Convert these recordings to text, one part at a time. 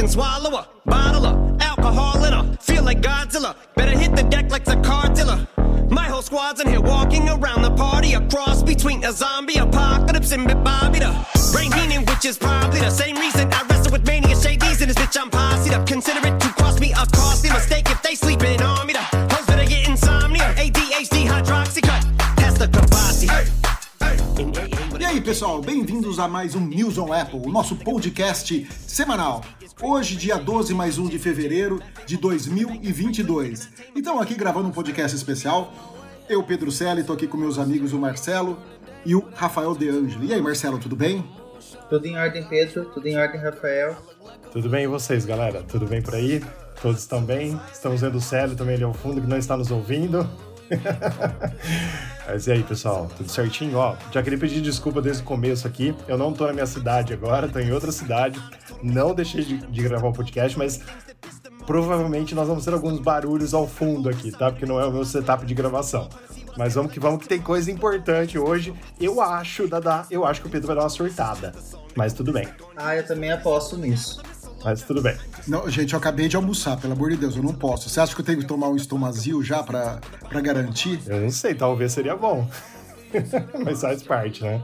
can swallow a bottle of alcohol in her. Feel like Godzilla. Better hit the deck like the car dealer. My whole squad's in here walking around the party. A cross between a zombie apocalypse and Bobby the brain meaning, which is probably the same reason I wrestle with mania shades in this bitch. I'm posse up. Consider it to cost me a costly mistake if they sleeping on me. The hoes better get insomnia. ADHD hydroxy cut. Pass the capacity. E aí, pessoal, bem-vindos a mais um News on Apple, o nosso podcast semanal. Hoje, dia 12 mais 1 de fevereiro de 2022. Então, aqui gravando um podcast especial, eu, Pedro Selle, tô aqui com meus amigos o Marcelo e o Rafael De Angeli. E aí, Marcelo, tudo bem? Tudo em ordem, Pedro. Tudo em ordem, Rafael. Tudo bem e vocês, galera? Tudo bem por aí? Todos estão bem? Estamos vendo o Célio também ali ao fundo que não está nos ouvindo. Mas e aí, pessoal? Tudo certinho? Ó, já queria pedir desculpa desde o começo aqui. Eu não tô na minha cidade agora, tô em outra cidade. Não deixei de, de gravar o podcast, mas provavelmente nós vamos ter alguns barulhos ao fundo aqui, tá? Porque não é o meu setup de gravação. Mas vamos que vamos que tem coisa importante hoje. Eu acho, Dada, eu acho que o Pedro vai dar uma surtada. Mas tudo bem. Ah, eu também aposto nisso. Mas tudo bem. Não, gente, eu acabei de almoçar, pelo amor de Deus, eu não posso. Você acha que eu tenho que tomar um estomazil já pra garantir? Eu não sei, talvez seria bom. Mas faz parte, né?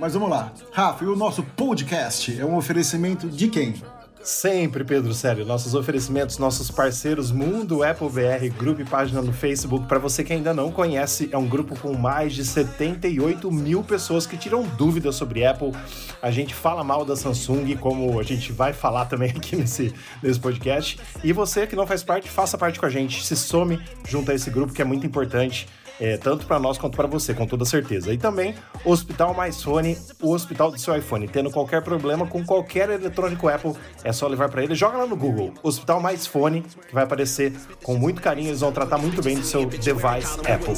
Mas vamos lá. Rafa, e o nosso podcast é um oferecimento de quem? Sempre, Pedro Sério. Nossos oferecimentos, nossos parceiros Mundo Apple VR, grupo e página no Facebook. Para você que ainda não conhece, é um grupo com mais de 78 mil pessoas que tiram dúvidas sobre Apple. A gente fala mal da Samsung, como a gente vai falar também aqui nesse, nesse podcast. E você que não faz parte, faça parte com a gente. Se some junto a esse grupo que é muito importante é, tanto para nós quanto para você, com toda certeza. E também Hospital Mais Fone, o hospital do seu iPhone. Tendo qualquer problema com qualquer eletrônico Apple, é só levar para ele. Joga lá no Google, Hospital Mais Fone, que vai aparecer com muito carinho. Eles vão tratar muito bem do seu device Apple.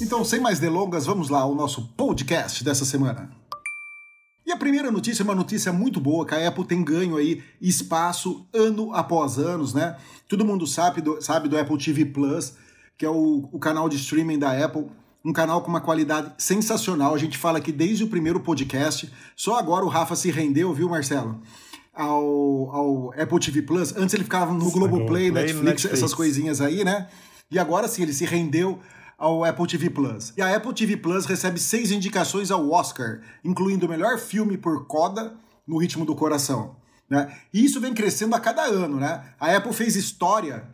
Então, sem mais delongas, vamos lá ao nosso podcast dessa semana. E a primeira notícia é uma notícia muito boa, que a Apple tem ganho aí espaço ano após anos, né? Todo mundo sabe do, sabe do Apple TV Plus, que é o, o canal de streaming da Apple, um canal com uma qualidade sensacional. A gente fala aqui desde o primeiro podcast. Só agora o Rafa se rendeu, viu, Marcelo? Ao, ao Apple TV Plus. Antes ele ficava no Globoplay, Netflix, Netflix, essas coisinhas aí, né? E agora sim, ele se rendeu ao Apple TV Plus. E a Apple TV Plus recebe seis indicações ao Oscar, incluindo o melhor filme por Coda, No Ritmo do Coração. Né? E isso vem crescendo a cada ano, né? A Apple fez história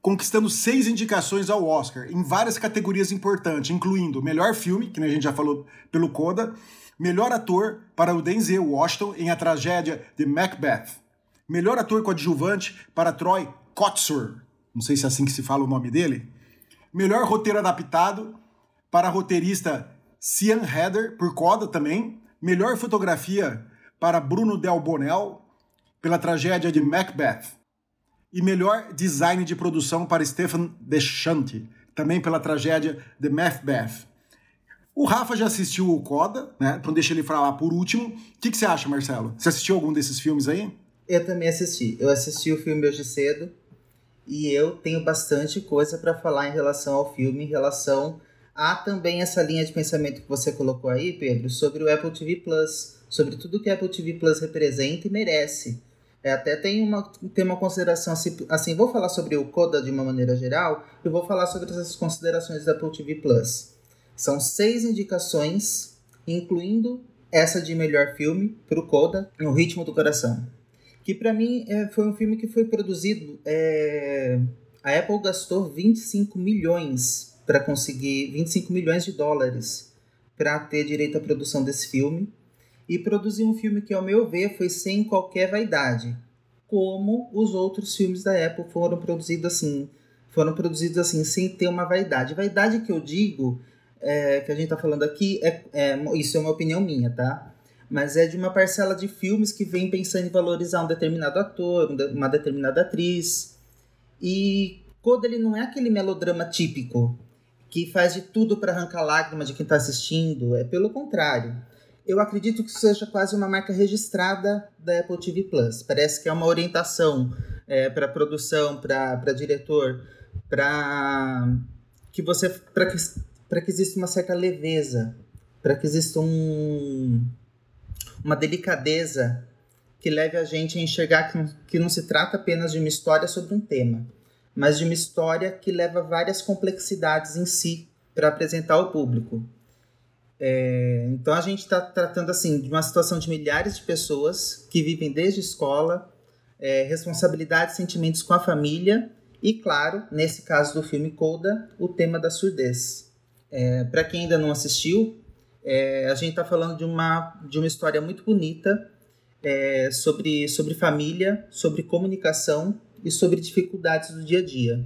conquistando seis indicações ao Oscar em várias categorias importantes, incluindo melhor filme, que a gente já falou pelo Coda, melhor ator para o Denzel Washington em A Tragédia de Macbeth, melhor ator coadjuvante para Troy Kotsur, não sei se é assim que se fala o nome dele, melhor roteiro adaptado para roteirista Cian Heather, por Coda também, melhor fotografia para Bruno Del Bonel, pela tragédia de Macbeth, e melhor design de produção para Stefan Deschanti, também pela tragédia de Macbeth. O Rafa já assistiu o Coda, né? Então deixa ele falar por último. O que, que você acha, Marcelo? Você assistiu algum desses filmes aí? Eu também assisti. Eu assisti o filme hoje cedo e eu tenho bastante coisa para falar em relação ao filme, em relação a também essa linha de pensamento que você colocou aí, Pedro, sobre o Apple TV Plus, sobre tudo que o Apple TV Plus representa e merece. É, até tem uma, tem uma consideração assim, assim, vou falar sobre o Coda de uma maneira geral, e vou falar sobre essas considerações da Apple TV Plus. São seis indicações, incluindo essa de melhor filme para o Coda, No Ritmo do Coração. Que para mim é, foi um filme que foi produzido. É, a Apple gastou 25 milhões para conseguir 25 milhões de dólares para ter direito à produção desse filme e produzir um filme que, ao meu ver, foi sem qualquer vaidade, como os outros filmes da Apple foram produzidos assim, foram produzidos assim sem ter uma vaidade. Vaidade que eu digo, é, que a gente está falando aqui, é, é, isso é uma opinião minha, tá? Mas é de uma parcela de filmes que vem pensando em valorizar um determinado ator, uma determinada atriz. E quando ele não é aquele melodrama típico que faz de tudo para arrancar lágrimas de quem está assistindo, é pelo contrário eu acredito que seja quase uma marca registrada da Apple TV Plus. Parece que é uma orientação é, para produção, para diretor, para que você para que, para que exista uma certa leveza, para que exista um, uma delicadeza que leve a gente a enxergar que, que não se trata apenas de uma história sobre um tema, mas de uma história que leva várias complexidades em si para apresentar ao público. É, então a gente está tratando assim de uma situação de milhares de pessoas que vivem desde escola, é, responsabilidades, sentimentos com a família e, claro, nesse caso do filme Coda, o tema da surdez. É, Para quem ainda não assistiu, é, a gente está falando de uma, de uma história muito bonita é, sobre, sobre família, sobre comunicação e sobre dificuldades do dia a dia.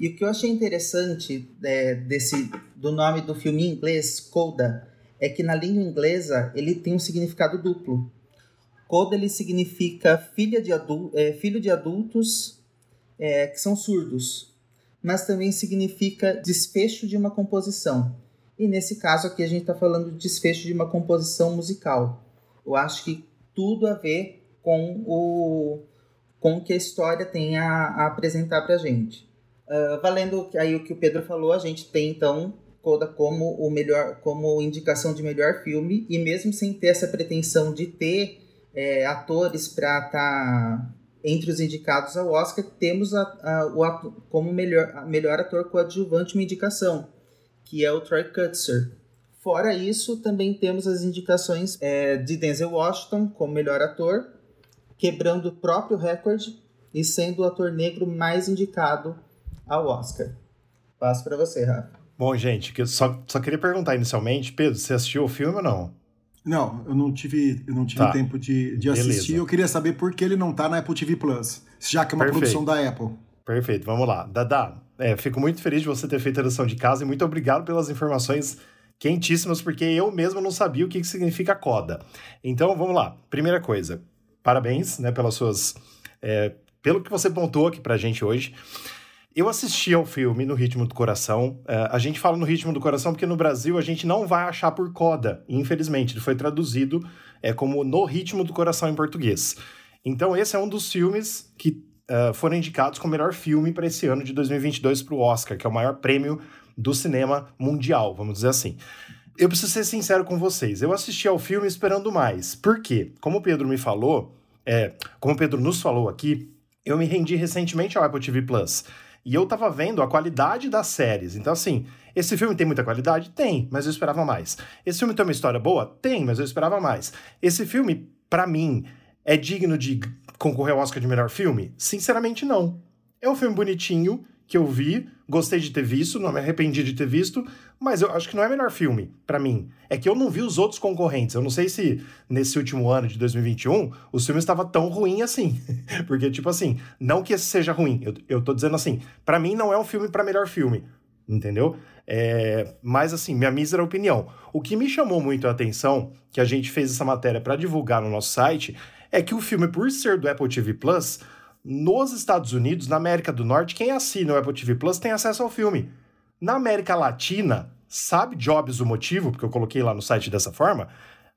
E o que eu achei interessante é, desse, do nome do filme em inglês, Coda, é que na língua inglesa ele tem um significado duplo. Coda ele significa filha de é, filho de adultos é, que são surdos, mas também significa desfecho de uma composição. E nesse caso aqui a gente está falando de desfecho de uma composição musical. Eu acho que tudo a ver com o com que a história tem a, a apresentar para a gente. Uh, valendo aí o que o Pedro falou, a gente tem então Coda como o melhor, como indicação de melhor filme e mesmo sem ter essa pretensão de ter é, atores para estar tá entre os indicados ao Oscar, temos a, a, o ato, como melhor, melhor ator coadjuvante uma indicação, que é o Troy Kutzer. Fora isso, também temos as indicações é, de Denzel Washington como melhor ator, quebrando o próprio recorde e sendo o ator negro mais indicado ao Oscar. Passo para você, Rafa. Bom, gente, eu só, só queria perguntar inicialmente, Pedro, você assistiu o filme ou não? Não, eu não tive, eu não tive tá. tempo de, de assistir. Eu queria saber por que ele não tá na Apple TV Plus, já que é uma Perfeito. produção da Apple. Perfeito, vamos lá. Dada, é, fico muito feliz de você ter feito a lição de casa e muito obrigado pelas informações quentíssimas, porque eu mesmo não sabia o que significa coda. Então, vamos lá. Primeira coisa, parabéns né, pelas suas. É, pelo que você pontuou aqui pra gente hoje. Eu assisti ao filme No Ritmo do Coração. Uh, a gente fala No Ritmo do Coração porque no Brasil a gente não vai achar por coda, infelizmente. Ele foi traduzido é, como No Ritmo do Coração em português. Então, esse é um dos filmes que uh, foram indicados como melhor filme para esse ano de 2022 para o Oscar, que é o maior prêmio do cinema mundial, vamos dizer assim. Eu preciso ser sincero com vocês. Eu assisti ao filme esperando mais. Por quê? Como o Pedro me falou, é, como o Pedro nos falou aqui, eu me rendi recentemente ao Apple TV Plus. E eu tava vendo a qualidade das séries. Então, assim, esse filme tem muita qualidade? Tem, mas eu esperava mais. Esse filme tem uma história boa? Tem, mas eu esperava mais. Esse filme, para mim, é digno de concorrer ao Oscar de melhor filme? Sinceramente, não. É um filme bonitinho, que eu vi, gostei de ter visto, não me arrependi de ter visto, mas eu acho que não é melhor filme para mim. É que eu não vi os outros concorrentes. Eu não sei se nesse último ano de 2021 o filme estava tão ruim assim. Porque, tipo assim, não que esse seja ruim. Eu, eu tô dizendo assim, para mim não é um filme para melhor filme. Entendeu? É, mas assim, minha mísera opinião. O que me chamou muito a atenção, que a gente fez essa matéria para divulgar no nosso site, é que o filme, por ser do Apple TV Plus, nos Estados Unidos, na América do Norte, quem assina o Apple TV Plus tem acesso ao filme. Na América Latina, sabe Jobs o motivo, porque eu coloquei lá no site dessa forma,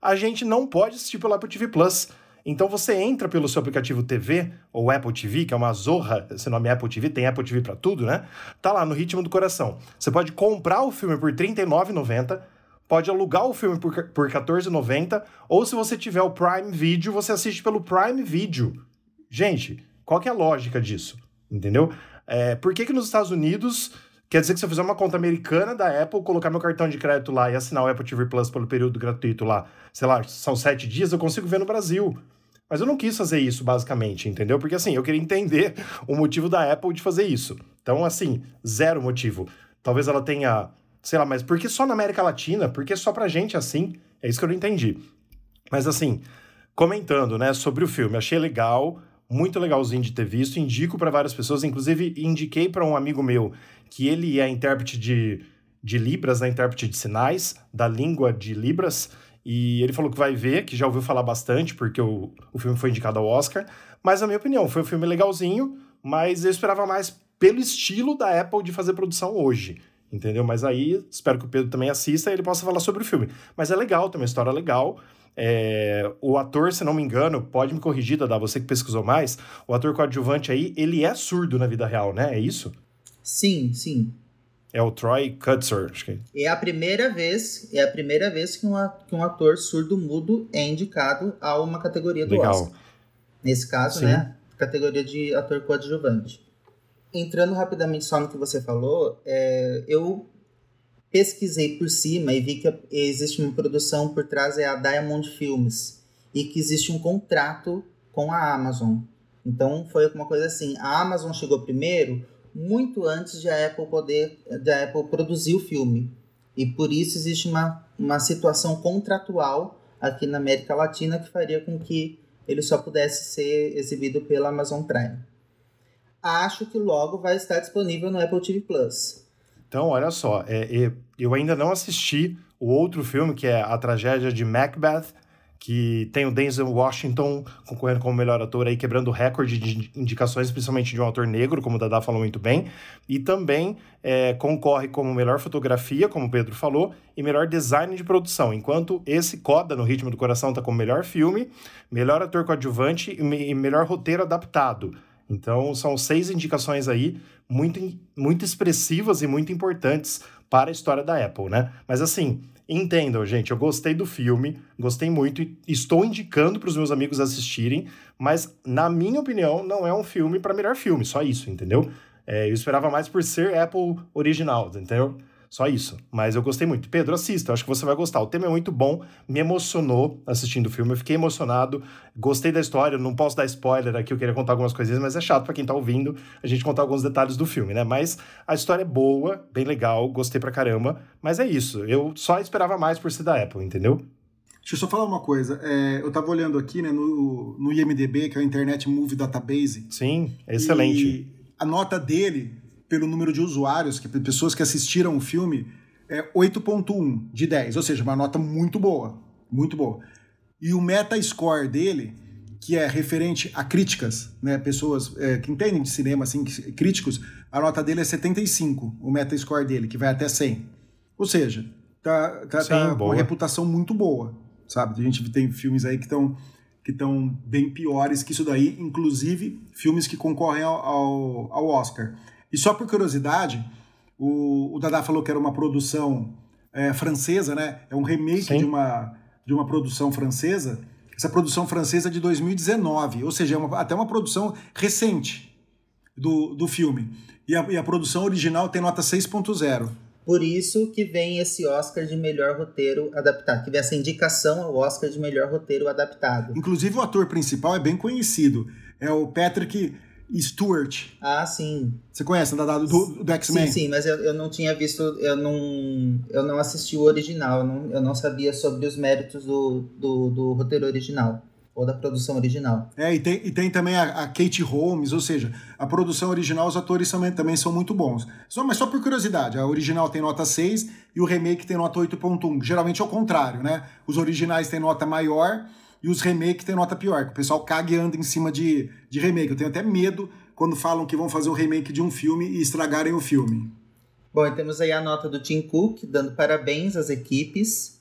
a gente não pode assistir pelo Apple TV Plus. Então você entra pelo seu aplicativo TV, ou Apple TV, que é uma zorra, esse nome é Apple TV, tem Apple TV para tudo, né? Tá lá no ritmo do coração. Você pode comprar o filme por R$ 39,90, pode alugar o filme por, por R$ 14,90, ou se você tiver o Prime Video, você assiste pelo Prime Video. Gente, qual que é a lógica disso? Entendeu? É, por que, que nos Estados Unidos quer dizer que se eu fizer uma conta americana da Apple, colocar meu cartão de crédito lá e assinar o Apple TV Plus pelo período gratuito lá, sei lá, são sete dias, eu consigo ver no Brasil. Mas eu não quis fazer isso, basicamente, entendeu? Porque assim, eu queria entender o motivo da Apple de fazer isso. Então, assim, zero motivo. Talvez ela tenha, sei lá, mas por que só na América Latina? Por que só pra gente assim? É isso que eu não entendi. Mas assim, comentando, né, sobre o filme, achei legal muito legalzinho de ter visto, indico para várias pessoas, inclusive indiquei para um amigo meu que ele é intérprete de, de Libras, né, intérprete de sinais, da língua de Libras, e ele falou que vai ver, que já ouviu falar bastante, porque o, o filme foi indicado ao Oscar, mas na minha opinião, foi um filme legalzinho, mas eu esperava mais pelo estilo da Apple de fazer produção hoje, entendeu? Mas aí espero que o Pedro também assista e ele possa falar sobre o filme. Mas é legal, tem uma história legal. É, o ator, se não me engano, pode me corrigir, Dada, você que pesquisou mais, o ator coadjuvante aí, ele é surdo na vida real, né? É isso? Sim, sim. É o Troy Kutzer, acho que é. a primeira vez, é a primeira vez que um, que um ator surdo-mudo é indicado a uma categoria do Legal. Oscar. Nesse caso, Sim. né? Categoria de ator coadjuvante. Entrando rapidamente só no que você falou, é, eu pesquisei por cima e vi que existe uma produção por trás, é a Diamond Films, e que existe um contrato com a Amazon. Então foi uma coisa assim, a Amazon chegou primeiro, muito antes de a Apple poder, da Apple produzir o filme. E por isso existe uma, uma situação contratual aqui na América Latina que faria com que ele só pudesse ser exibido pela Amazon Prime. Acho que logo vai estar disponível no Apple TV Plus. Então, olha só, é, eu ainda não assisti o outro filme que é A Tragédia de Macbeth, que tem o Denzel Washington concorrendo como melhor ator aí, quebrando o recorde de indicações, principalmente de um ator negro, como o Dada falou muito bem, e também é, concorre como melhor fotografia, como o Pedro falou, e melhor design de produção, enquanto esse Coda, no Ritmo do Coração, tá como melhor filme, melhor ator coadjuvante e melhor roteiro adaptado. Então, são seis indicações aí, muito, muito expressivas e muito importantes para a história da Apple, né? Mas assim, Entendam, gente, eu gostei do filme, gostei muito e estou indicando para os meus amigos assistirem, mas na minha opinião não é um filme para melhor filme, só isso, entendeu? É, eu esperava mais por ser Apple original, entendeu? Só isso. Mas eu gostei muito. Pedro, assista, acho que você vai gostar. O tema é muito bom, me emocionou assistindo o filme, eu fiquei emocionado, gostei da história, não posso dar spoiler aqui, eu queria contar algumas coisinhas, mas é chato para quem tá ouvindo a gente contar alguns detalhes do filme, né? Mas a história é boa, bem legal, gostei pra caramba, mas é isso. Eu só esperava mais por ser da Apple, entendeu? Deixa eu só falar uma coisa. É, eu tava olhando aqui né, no, no IMDB, que é o Internet Movie Database. Sim, excelente. E a nota dele pelo número de usuários, que pessoas que assistiram o filme, é 8.1 de 10, ou seja, uma nota muito boa, muito boa. E o Metascore dele, que é referente a críticas, né, pessoas é, que entendem de cinema, assim, críticos, a nota dele é 75, o Metascore dele, que vai até 100. Ou seja, tá, tá, Sim, tá com uma reputação muito boa, sabe? A gente tem filmes aí que estão que estão bem piores que isso daí, inclusive filmes que concorrem ao, ao, ao Oscar. E só por curiosidade, o, o Dada falou que era uma produção é, francesa, né? É um remake de uma, de uma produção francesa. Essa produção francesa é de 2019, ou seja, é uma, até uma produção recente do, do filme. E a, e a produção original tem nota 6.0. Por isso que vem esse Oscar de melhor roteiro adaptado, que vem essa indicação ao Oscar de melhor roteiro adaptado. Inclusive o ator principal é bem conhecido, é o Patrick Stewart. Ah, sim. Você conhece, da do, do X-Men? Sim, sim, mas eu, eu não tinha visto, eu não, eu não assisti o original, eu não, eu não sabia sobre os méritos do, do, do roteiro original ou da produção original. É, e tem, e tem também a, a, Kate Holmes, ou seja, a produção original, os atores também, também são muito bons. Só, mas só por curiosidade, a original tem nota 6 e o remake tem nota 8.1. Geralmente é o contrário, né? Os originais têm nota maior e os remakes têm nota pior, que o pessoal caga e anda em cima de, de remake. Eu tenho até medo quando falam que vão fazer o remake de um filme e estragarem o filme. Bom, temos aí a nota do Tim Cook, dando parabéns às equipes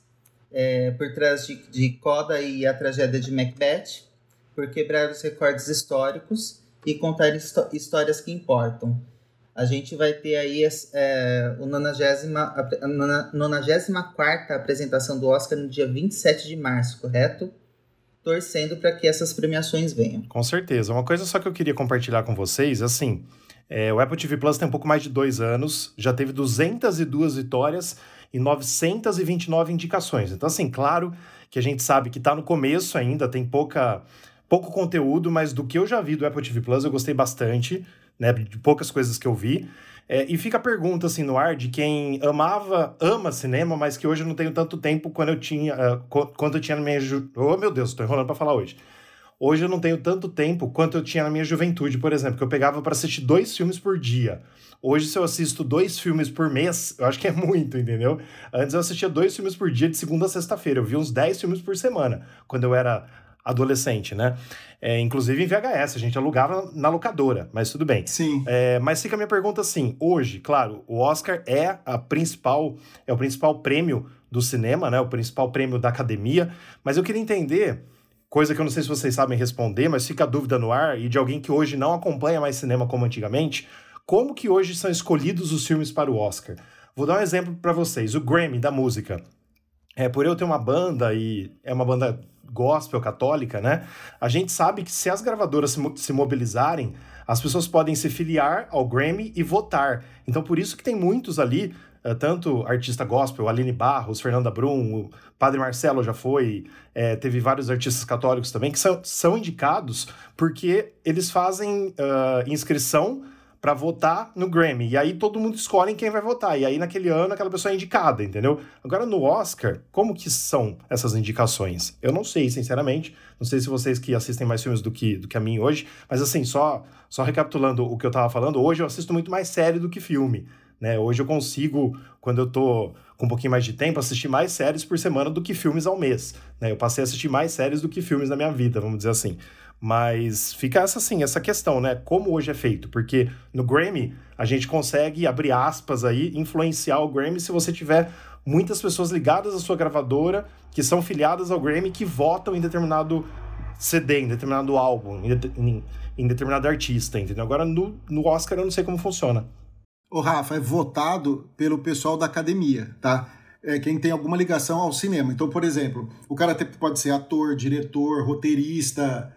é, por trás de, de Coda e a tragédia de Macbeth, por quebrar os recordes históricos e contar histórias que importam. A gente vai ter aí é, o 94 apresentação do Oscar no dia 27 de março, correto? Torcendo para que essas premiações venham. Com certeza. Uma coisa só que eu queria compartilhar com vocês, assim, é, o Apple TV Plus tem um pouco mais de dois anos, já teve 202 vitórias e 929 indicações. Então, assim, claro que a gente sabe que está no começo ainda, tem pouca, pouco conteúdo, mas do que eu já vi do Apple TV Plus eu gostei bastante, né, de poucas coisas que eu vi. É, e fica a pergunta assim no ar de quem amava, ama cinema, mas que hoje eu não tenho tanto tempo quando eu tinha, uh, quando eu tinha na minha ju... Oh, meu Deus, estou enrolando para falar hoje. Hoje eu não tenho tanto tempo quanto eu tinha na minha juventude, por exemplo, que eu pegava para assistir dois filmes por dia. Hoje, se eu assisto dois filmes por mês, eu acho que é muito, entendeu? Antes eu assistia dois filmes por dia de segunda a sexta-feira. Eu vi uns dez filmes por semana. Quando eu era adolescente, né? É, inclusive em VHS, a gente alugava na locadora, mas tudo bem. Sim. É, mas fica a minha pergunta assim: hoje, claro, o Oscar é a principal, é o principal prêmio do cinema, né? O principal prêmio da academia. Mas eu queria entender, coisa que eu não sei se vocês sabem responder, mas fica a dúvida no ar, e de alguém que hoje não acompanha mais cinema como antigamente, como que hoje são escolhidos os filmes para o Oscar? Vou dar um exemplo para vocês: o Grammy da música. É, por eu ter uma banda e é uma banda gospel católica, né? A gente sabe que se as gravadoras se, se mobilizarem, as pessoas podem se filiar ao Grammy e votar. Então, por isso que tem muitos ali, uh, tanto artista gospel, Aline Barros, Fernanda Brum, o Padre Marcelo já foi, é, teve vários artistas católicos também, que são, são indicados porque eles fazem uh, inscrição para votar no Grammy. E aí todo mundo escolhe quem vai votar. E aí naquele ano aquela pessoa é indicada, entendeu? Agora no Oscar, como que são essas indicações? Eu não sei, sinceramente. Não sei se vocês que assistem mais filmes do que, do que a mim hoje, mas assim, só, só recapitulando o que eu tava falando, hoje eu assisto muito mais série do que filme. Né? Hoje eu consigo, quando eu tô com um pouquinho mais de tempo, assistir mais séries por semana do que filmes ao mês. Né? Eu passei a assistir mais séries do que filmes na minha vida, vamos dizer assim. Mas fica essa assim, essa questão, né? Como hoje é feito? Porque no Grammy a gente consegue abrir aspas aí, influenciar o Grammy se você tiver muitas pessoas ligadas à sua gravadora que são filiadas ao Grammy que votam em determinado CD, em determinado álbum, em, em, em determinado artista, entendeu? Agora no, no Oscar eu não sei como funciona. O Rafa, é votado pelo pessoal da academia, tá? É quem tem alguma ligação ao cinema. Então, por exemplo, o cara pode ser ator, diretor, roteirista,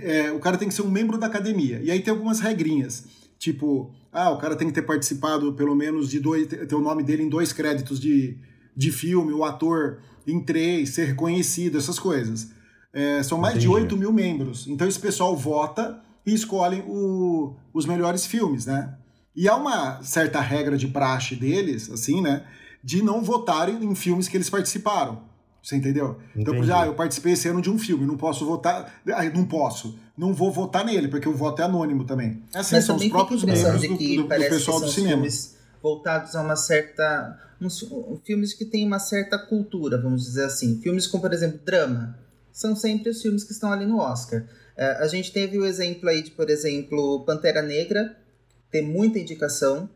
é, o cara tem que ser um membro da academia. E aí tem algumas regrinhas. Tipo, ah, o cara tem que ter participado pelo menos de dois, ter o nome dele em dois créditos de, de filme, o ator em três, ser reconhecido, essas coisas. É, são mais Entendi. de 8 mil membros. Então esse pessoal vota e escolhem o, os melhores filmes, né? E há uma certa regra de praxe deles, assim, né? De não votarem em filmes que eles participaram. Você entendeu? Entendi. Então, por exemplo, ah, eu participei esse ano de um filme, não posso votar. Ah, não posso. Não vou votar nele, porque o voto é anônimo também. É assim, Mas são os próprios membros do, do, do pessoal do cinema. Filmes voltados a uma certa. Uns, filmes que têm uma certa cultura, vamos dizer assim. Filmes como, por exemplo, drama. São sempre os filmes que estão ali no Oscar. É, a gente teve o exemplo aí de, por exemplo, Pantera Negra, ter muita indicação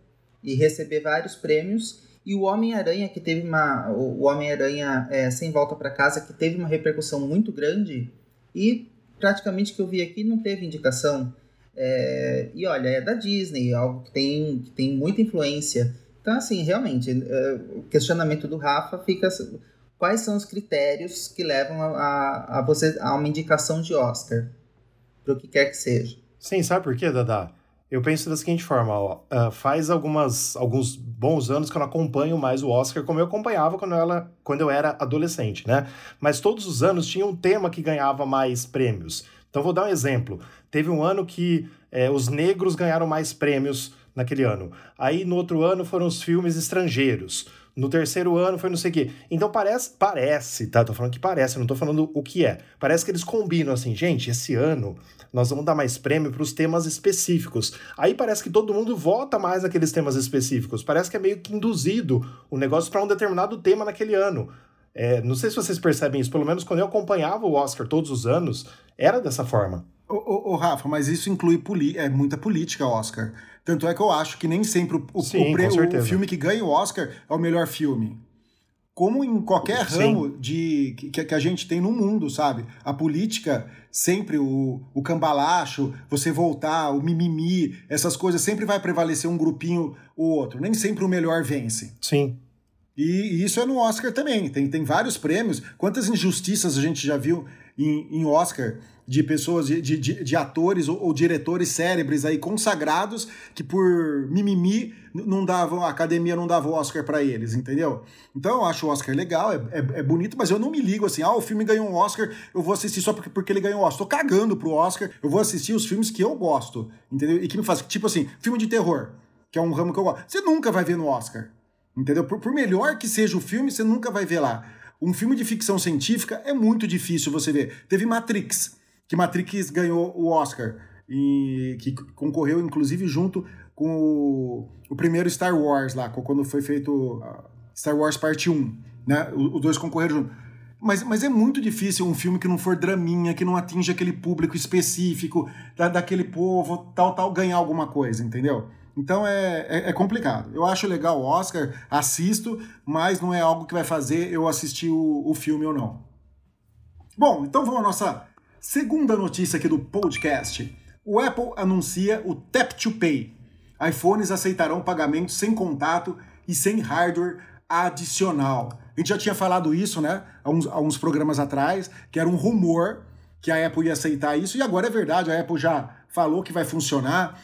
e receber vários prêmios. E o Homem-Aranha, que teve uma. O Homem-Aranha é, Sem Volta para Casa, que teve uma repercussão muito grande e praticamente que eu vi aqui não teve indicação. É, e olha, é da Disney, algo que tem, que tem muita influência. Então, assim, realmente, é, o questionamento do Rafa fica. Quais são os critérios que levam a, a, você a uma indicação de Oscar? Para o que quer que seja. Sim, sabe por quê, Dada? Eu penso da seguinte forma, ó, uh, faz algumas, alguns bons anos que eu não acompanho mais o Oscar como eu acompanhava quando eu, era, quando eu era adolescente, né? Mas todos os anos tinha um tema que ganhava mais prêmios. Então vou dar um exemplo. Teve um ano que é, os negros ganharam mais prêmios naquele ano. Aí no outro ano foram os filmes estrangeiros. No terceiro ano foi não sei o quê. Então parece, parece, tá? Tô falando que parece, não tô falando o que é. Parece que eles combinam assim, gente, esse ano nós vamos dar mais prêmio para os temas específicos. Aí parece que todo mundo vota mais naqueles temas específicos. Parece que é meio que induzido o negócio para um determinado tema naquele ano. É, não sei se vocês percebem isso, pelo menos quando eu acompanhava o Oscar todos os anos, era dessa forma. Ô, ô, ô Rafa, mas isso inclui é, muita política, Oscar. Tanto é que eu acho que nem sempre o, o, Sim, o, o filme que ganha o Oscar é o melhor filme como em qualquer ramo de que, que, a gente tem no mundo, sabe? A política, sempre o, o cambalacho, você voltar, o mimimi, essas coisas, sempre vai prevalecer um grupinho ou outro. Nem sempre o melhor vence. Sim. E, e isso é no Oscar também. Tem, tem vários prêmios. Quantas injustiças a gente já viu em, em Oscar? de pessoas, de, de, de atores ou, ou, diretores cérebres aí consagrados que por mimimi não davam, a academia não dava o Oscar para eles, entendeu? Então eu acho o Oscar legal, é, é, é, bonito, mas eu não me ligo assim, ah, o filme ganhou um Oscar, eu vou assistir só porque, porque ele ganhou um Oscar. Tô cagando pro Oscar, eu vou assistir os filmes que eu gosto, entendeu? E que me faz, tipo assim, filme de terror, que é um ramo que eu gosto. Você nunca vai ver no Oscar, entendeu? Por, por melhor que seja o filme, você nunca vai ver lá. Um filme de ficção científica é muito difícil você ver. Teve Matrix, que Matrix ganhou o Oscar e que concorreu inclusive junto com o, o primeiro Star Wars lá, quando foi feito Star Wars Parte 1, né? Os dois concorreram junto. Mas, mas é muito difícil um filme que não for draminha, que não atinja aquele público específico, da, daquele povo, tal, tal, ganhar alguma coisa, entendeu? Então é, é, é, complicado. Eu acho legal o Oscar, assisto, mas não é algo que vai fazer eu assistir o, o filme ou não. Bom, então vamos à nossa segunda notícia aqui do podcast. O Apple anuncia o Tap to Pay. iPhones aceitarão pagamento sem contato e sem hardware adicional. A gente já tinha falado isso, né, há uns, há uns programas atrás, que era um rumor que a Apple ia aceitar isso, e agora é verdade, a Apple já falou que vai funcionar.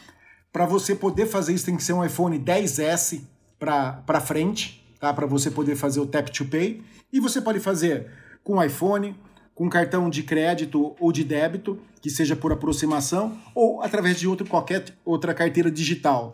Para você poder fazer isso, tem que ser um iPhone 10S para frente, tá? Para você poder fazer o Tap to Pay. E você pode fazer com iPhone, com cartão de crédito ou de débito, que seja por aproximação, ou através de outro, qualquer outra carteira digital.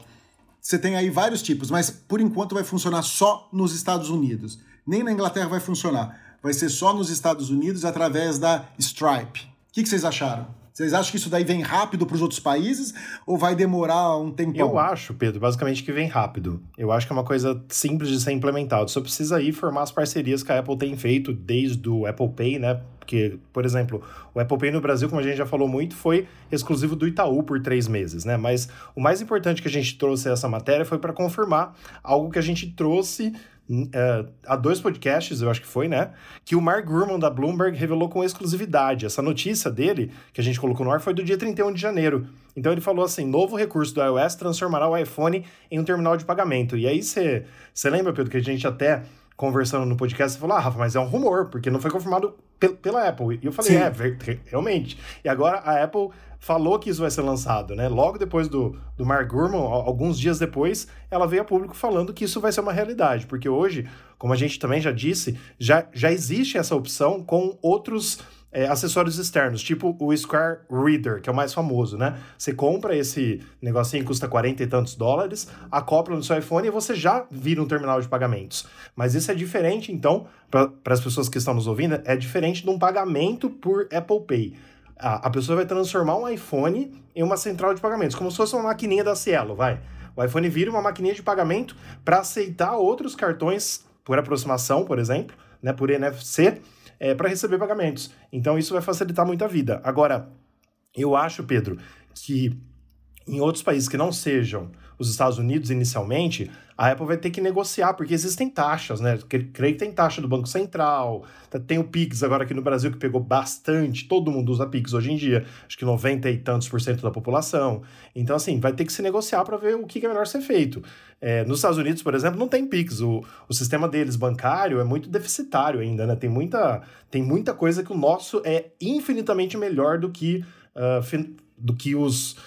Você tem aí vários tipos, mas por enquanto vai funcionar só nos Estados Unidos nem na Inglaterra vai funcionar. Vai ser só nos Estados Unidos através da Stripe. O que, que vocês acharam? Vocês acham que isso daí vem rápido para os outros países ou vai demorar um tempo? Eu acho, Pedro, basicamente que vem rápido. Eu acho que é uma coisa simples de ser implementado. Só precisa aí formar as parcerias que a Apple tem feito desde o Apple Pay, né? Porque, por exemplo, o Apple Pay no Brasil, como a gente já falou muito, foi exclusivo do Itaú por três meses, né? Mas o mais importante que a gente trouxe essa matéria foi para confirmar algo que a gente trouxe uh, há dois podcasts, eu acho que foi, né? Que o Mark Gurman da Bloomberg revelou com exclusividade. Essa notícia dele, que a gente colocou no ar, foi do dia 31 de janeiro. Então ele falou assim: novo recurso do iOS transformará o iPhone em um terminal de pagamento. E aí você lembra, Pedro, que a gente até conversando no podcast, você falou, ah, Rafa, mas é um rumor, porque não foi confirmado pela Apple. E eu falei, Sim. é, realmente. E agora a Apple falou que isso vai ser lançado, né? Logo depois do, do Mark Gurman, alguns dias depois, ela veio a público falando que isso vai ser uma realidade, porque hoje, como a gente também já disse, já, já existe essa opção com outros é, acessórios externos, tipo o Square Reader, que é o mais famoso, né? Você compra esse negocinho, custa 40 e tantos dólares, acopla no seu iPhone e você já vira um terminal de pagamentos. Mas isso é diferente, então, para as pessoas que estão nos ouvindo, é diferente de um pagamento por Apple Pay. A, a pessoa vai transformar um iPhone em uma central de pagamentos, como se fosse uma maquininha da Cielo, vai. O iPhone vira uma maquininha de pagamento para aceitar outros cartões por aproximação, por exemplo, né, por NFC, é, para receber pagamentos. Então isso vai facilitar muito a vida. Agora, eu acho, Pedro, que em outros países que não sejam os Estados Unidos inicialmente, a Apple vai ter que negociar, porque existem taxas, né? Creio que tem taxa do Banco Central, tá, tem o Pix agora aqui no Brasil que pegou bastante, todo mundo usa Pix hoje em dia, acho que 90 e tantos por cento da população. Então, assim, vai ter que se negociar para ver o que é melhor ser feito. É, nos Estados Unidos, por exemplo, não tem Pix, o, o sistema deles bancário é muito deficitário ainda, né? Tem muita, tem muita coisa que o nosso é infinitamente melhor do que, uh, do que os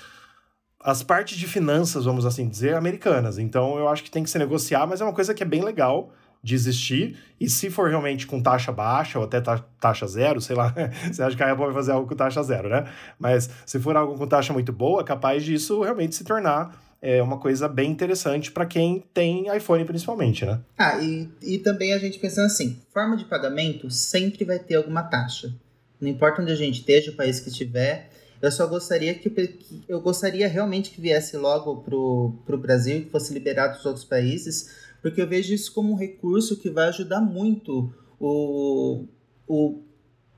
as partes de finanças, vamos assim dizer, americanas. Então eu acho que tem que se negociar, mas é uma coisa que é bem legal de existir. E se for realmente com taxa baixa ou até taxa zero, sei lá, você acha que a Apple vai fazer algo com taxa zero, né? Mas se for algo com taxa muito boa, é capaz disso realmente se tornar é, uma coisa bem interessante para quem tem iPhone principalmente, né? Ah, e, e também a gente pensando assim, forma de pagamento sempre vai ter alguma taxa. Não importa onde a gente esteja, o país que estiver, eu só gostaria que, que eu gostaria realmente que viesse logo pro, pro Brasil, que fosse liberado dos outros países, porque eu vejo isso como um recurso que vai ajudar muito o, o,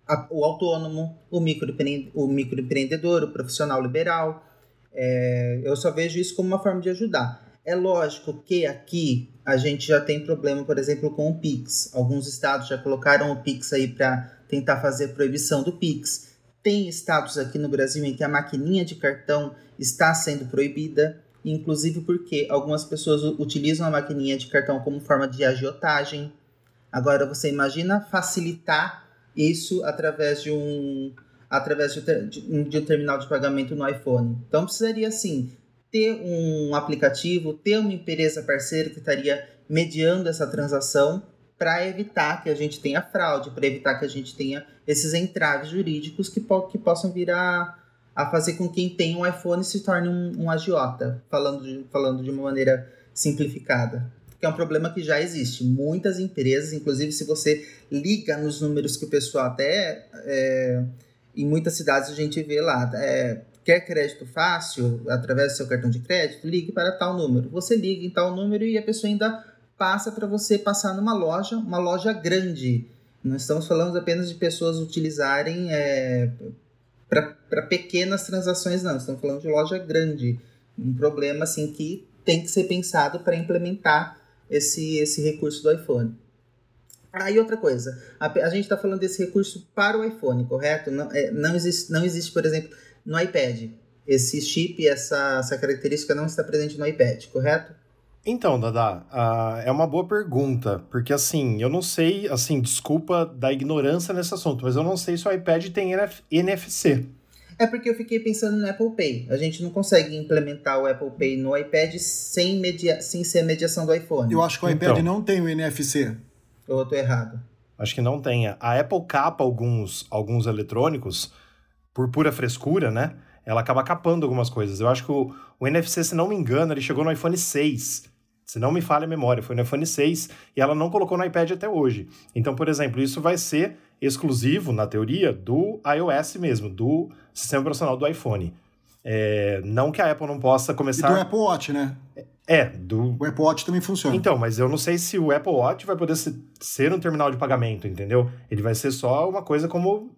a, o autônomo, o, microempreendedor, o microempreendedor, o profissional liberal. É, eu só vejo isso como uma forma de ajudar. É lógico que aqui a gente já tem problema, por exemplo, com o Pix. Alguns estados já colocaram o Pix aí para tentar fazer proibição do Pix. Tem estados aqui no Brasil em que a maquininha de cartão está sendo proibida, inclusive porque algumas pessoas utilizam a maquininha de cartão como forma de agiotagem. Agora você imagina facilitar isso através de um através de, de um terminal de pagamento no iPhone. Então precisaria sim ter um aplicativo, ter uma empresa parceira que estaria mediando essa transação para evitar que a gente tenha fraude, para evitar que a gente tenha esses entraves jurídicos que, po que possam vir a, a fazer com que quem tem um iPhone se torne um, um agiota, falando de, falando de uma maneira simplificada. Que é um problema que já existe. Muitas empresas, inclusive se você liga nos números que o pessoal até. É, em muitas cidades a gente vê lá. É, quer crédito fácil através do seu cartão de crédito? Ligue para tal número. Você liga em tal número e a pessoa ainda passa para você passar numa loja, uma loja grande Não estamos falando apenas de pessoas utilizarem é, para pequenas transações, não. Estamos falando de loja grande. Um problema assim que tem que ser pensado para implementar esse, esse recurso do iPhone. Aí ah, outra coisa, a, a gente está falando desse recurso para o iPhone, correto? Não, é, não, existe, não existe, por exemplo, no iPad. Esse chip, essa, essa característica não está presente no iPad, correto? Então, Dada, uh, é uma boa pergunta, porque assim, eu não sei, assim, desculpa da ignorância nesse assunto, mas eu não sei se o iPad tem NF NFC. É porque eu fiquei pensando no Apple Pay. A gente não consegue implementar o Apple Pay no iPad sem, media... sem ser a mediação do iPhone. Eu acho que o iPad então, não tem o NFC. Ou eu tô errado? Acho que não tenha. A Apple capa alguns, alguns eletrônicos por pura frescura, né? Ela acaba capando algumas coisas. Eu acho que o, o NFC, se não me engano, ele chegou no iPhone 6. Se não me falha a memória, foi no iPhone 6 e ela não colocou no iPad até hoje. Então, por exemplo, isso vai ser exclusivo, na teoria, do iOS mesmo, do sistema operacional do iPhone. É, não que a Apple não possa começar. E do Apple Watch, né? É, do. O Apple Watch também funciona. Então, mas eu não sei se o Apple Watch vai poder ser um terminal de pagamento, entendeu? Ele vai ser só uma coisa como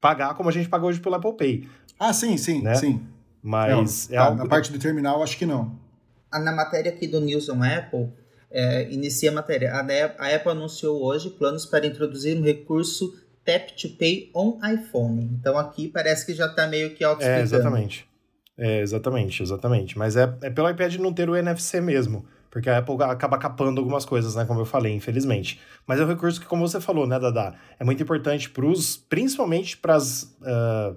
pagar como a gente paga hoje pelo Apple Pay. Ah, sim, sim, né? sim. Mas. Não, é tá, algo... Na parte do terminal, acho que não. Na matéria aqui do News on Apple, é, inicia a matéria. A, Apple anunciou hoje planos para introduzir um recurso Tap to Pay on iPhone. Então aqui parece que já está meio que auto É, exatamente. É, exatamente, exatamente. Mas é, é pelo iPad não ter o NFC mesmo. Porque a Apple acaba capando algumas coisas, né? Como eu falei, infelizmente. Mas é um recurso que, como você falou, né, Dada? É muito importante para os. Principalmente para as. Uh,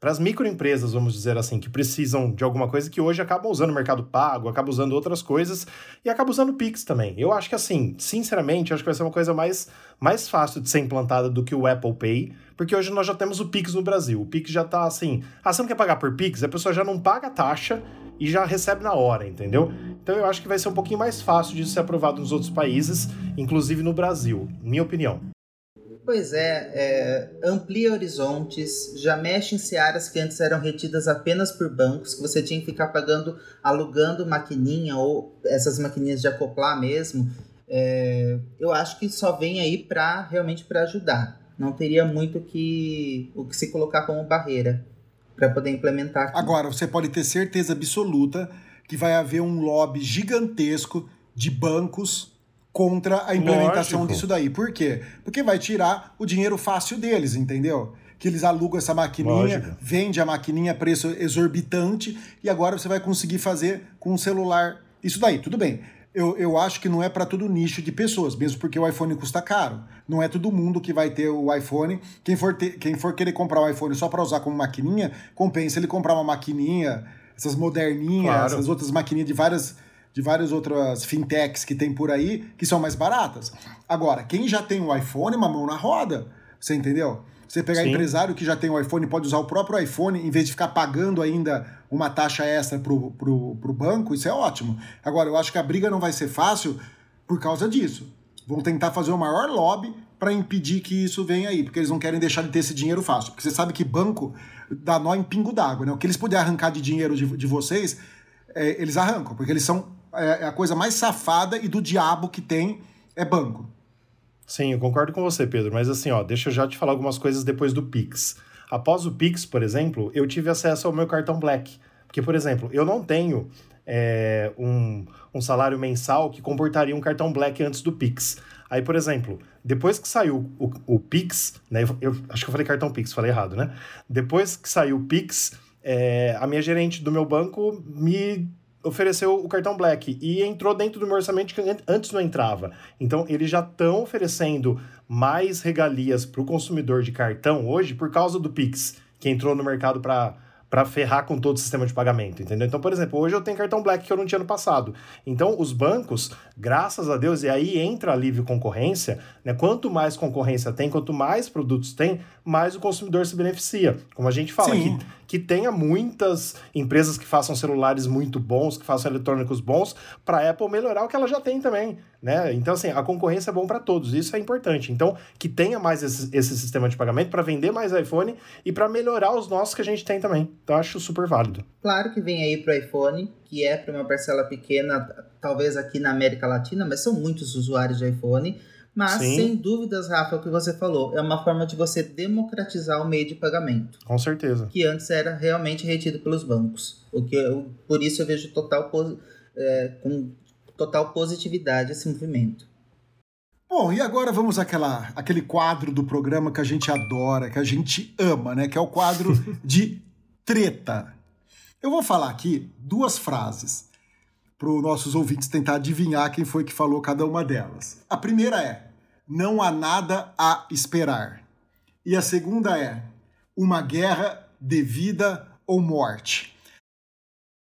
para as microempresas, vamos dizer assim, que precisam de alguma coisa que hoje acabam usando o Mercado Pago, acabam usando outras coisas e acabam usando o Pix também. Eu acho que assim, sinceramente, acho que vai ser uma coisa mais, mais fácil de ser implantada do que o Apple Pay, porque hoje nós já temos o Pix no Brasil. O Pix já tá assim, ah, você não quer pagar por Pix? A pessoa já não paga a taxa e já recebe na hora, entendeu? Então eu acho que vai ser um pouquinho mais fácil de ser aprovado nos outros países, inclusive no Brasil, minha opinião. Pois é, é, amplia horizontes, já mexe em searas que antes eram retidas apenas por bancos, que você tinha que ficar pagando, alugando maquininha ou essas maquininhas de acoplar mesmo. É, eu acho que só vem aí para realmente para ajudar. Não teria muito que, o que se colocar como barreira para poder implementar. Aqui. Agora, você pode ter certeza absoluta que vai haver um lobby gigantesco de bancos contra a implementação Lógico. disso daí. Por quê? Porque vai tirar o dinheiro fácil deles, entendeu? Que eles alugam essa maquininha, Lógico. vende a maquininha a preço exorbitante e agora você vai conseguir fazer com um celular. Isso daí, tudo bem. Eu, eu acho que não é para todo nicho de pessoas, mesmo porque o iPhone custa caro. Não é todo mundo que vai ter o iPhone. Quem for, ter, quem for querer comprar o iPhone só para usar como maquininha, compensa ele comprar uma maquininha, essas moderninhas, claro. essas outras maquininhas de várias de várias outras fintechs que tem por aí que são mais baratas. Agora, quem já tem o iPhone, uma mão na roda, você entendeu? Você pegar Sim. empresário que já tem o iPhone pode usar o próprio iPhone em vez de ficar pagando ainda uma taxa extra pro, pro banco, isso é ótimo. Agora, eu acho que a briga não vai ser fácil por causa disso. Vão tentar fazer o maior lobby para impedir que isso venha aí, porque eles não querem deixar de ter esse dinheiro fácil. Porque você sabe que banco dá nó em pingo d'água, né? O que eles puderem arrancar de dinheiro de, de vocês, é, eles arrancam, porque eles são é, é a coisa mais safada e do diabo que tem é banco. Sim, eu concordo com você, Pedro, mas assim, ó, deixa eu já te falar algumas coisas depois do Pix. Após o Pix, por exemplo, eu tive acesso ao meu cartão Black. Porque, por exemplo, eu não tenho é, um, um salário mensal que comportaria um cartão Black antes do Pix. Aí, por exemplo, depois que saiu o, o Pix, né? Eu, eu, acho que eu falei cartão Pix, falei errado, né? Depois que saiu o Pix, é, a minha gerente do meu banco me ofereceu o cartão Black e entrou dentro do meu orçamento que antes não entrava. Então, eles já estão oferecendo mais regalias para o consumidor de cartão hoje por causa do Pix, que entrou no mercado para para ferrar com todo o sistema de pagamento, entendeu? Então, por exemplo, hoje eu tenho cartão Black que eu não tinha no passado. Então, os bancos, graças a Deus, e aí entra a livre concorrência, né? Quanto mais concorrência tem, quanto mais produtos tem, mais o consumidor se beneficia. Como a gente fala aqui, que tenha muitas empresas que façam celulares muito bons, que façam eletrônicos bons, para a Apple melhorar o que ela já tem também, né? Então, assim, a concorrência é bom para todos, isso é importante. Então, que tenha mais esse, esse sistema de pagamento para vender mais iPhone e para melhorar os nossos que a gente tem também. Então, acho super válido. Claro que vem aí para o iPhone, que é para uma parcela pequena, talvez aqui na América Latina, mas são muitos usuários de iPhone Mas, Sim. sem dúvidas, Rafa, é o que você falou, é uma forma de você democratizar o meio de pagamento, Com certeza. que antes era realmente retido pelos bancos. O que eu- por isso eu vejo total, é, com total positividade esse movimento. Bom, e agora vamos àquela, àquele quadro do programa que a gente adora, que a gente ama, né? Que é o quadro de treta. Eu vou falar aqui duas frases para os nossos ouvintes tentar adivinhar quem foi que falou cada uma delas. A primeira é: não há nada a esperar. E a segunda é: uma guerra de vida ou morte.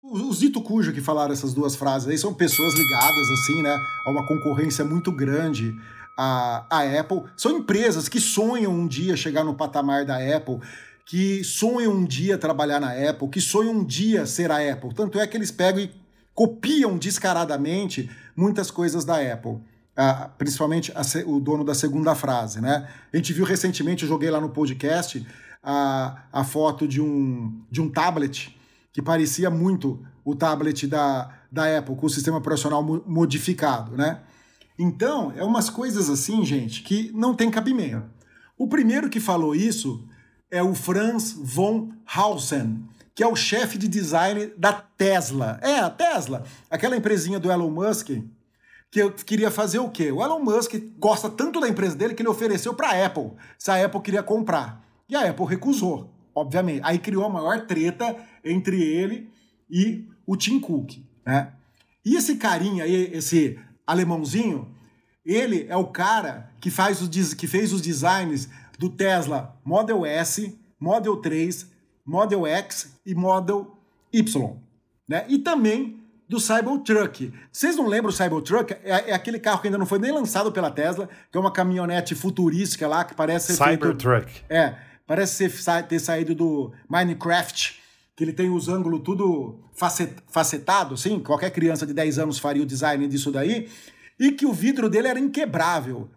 Os dito cujo que falaram essas duas frases aí são pessoas ligadas, assim, né, a uma concorrência muito grande à, à Apple. São empresas que sonham um dia chegar no patamar da Apple, que sonham um dia trabalhar na Apple, que sonham um dia ser a Apple. Tanto é que eles pegam e copiam descaradamente muitas coisas da Apple. Principalmente a o dono da segunda frase, né? A gente viu recentemente, eu joguei lá no podcast, a, a foto de um, de um tablet que parecia muito o tablet da, da Apple, com o sistema operacional mo- modificado, né? Então, é umas coisas assim, gente, que não tem cabimento. O primeiro que falou isso é o Franz von Hausen, que é o chefe de design da Tesla. É, a Tesla, aquela empresinha do Elon Musk, que eu queria fazer o quê? O Elon Musk gosta tanto da empresa dele que ele ofereceu para a Apple, se a Apple queria comprar. E a Apple recusou, obviamente. Aí criou a maior treta entre ele e o Tim Cook, né? E esse carinha aí, esse alemãozinho, ele é o cara que, faz os, que fez os designs do Tesla Model S, Model 3, Model X e Model Y. Né? E também do Cybertruck. Vocês não lembram o Cybertruck? É, é aquele carro que ainda não foi nem lançado pela Tesla, que é uma caminhonete futurística lá, que parece ser feito- Cybertruck. é, parece ser, ter saído do Minecraft, que ele tem os ângulos tudo facet, facetado, assim, qualquer criança de 10 anos faria o design disso daí, e que o vidro dele era inquebrável.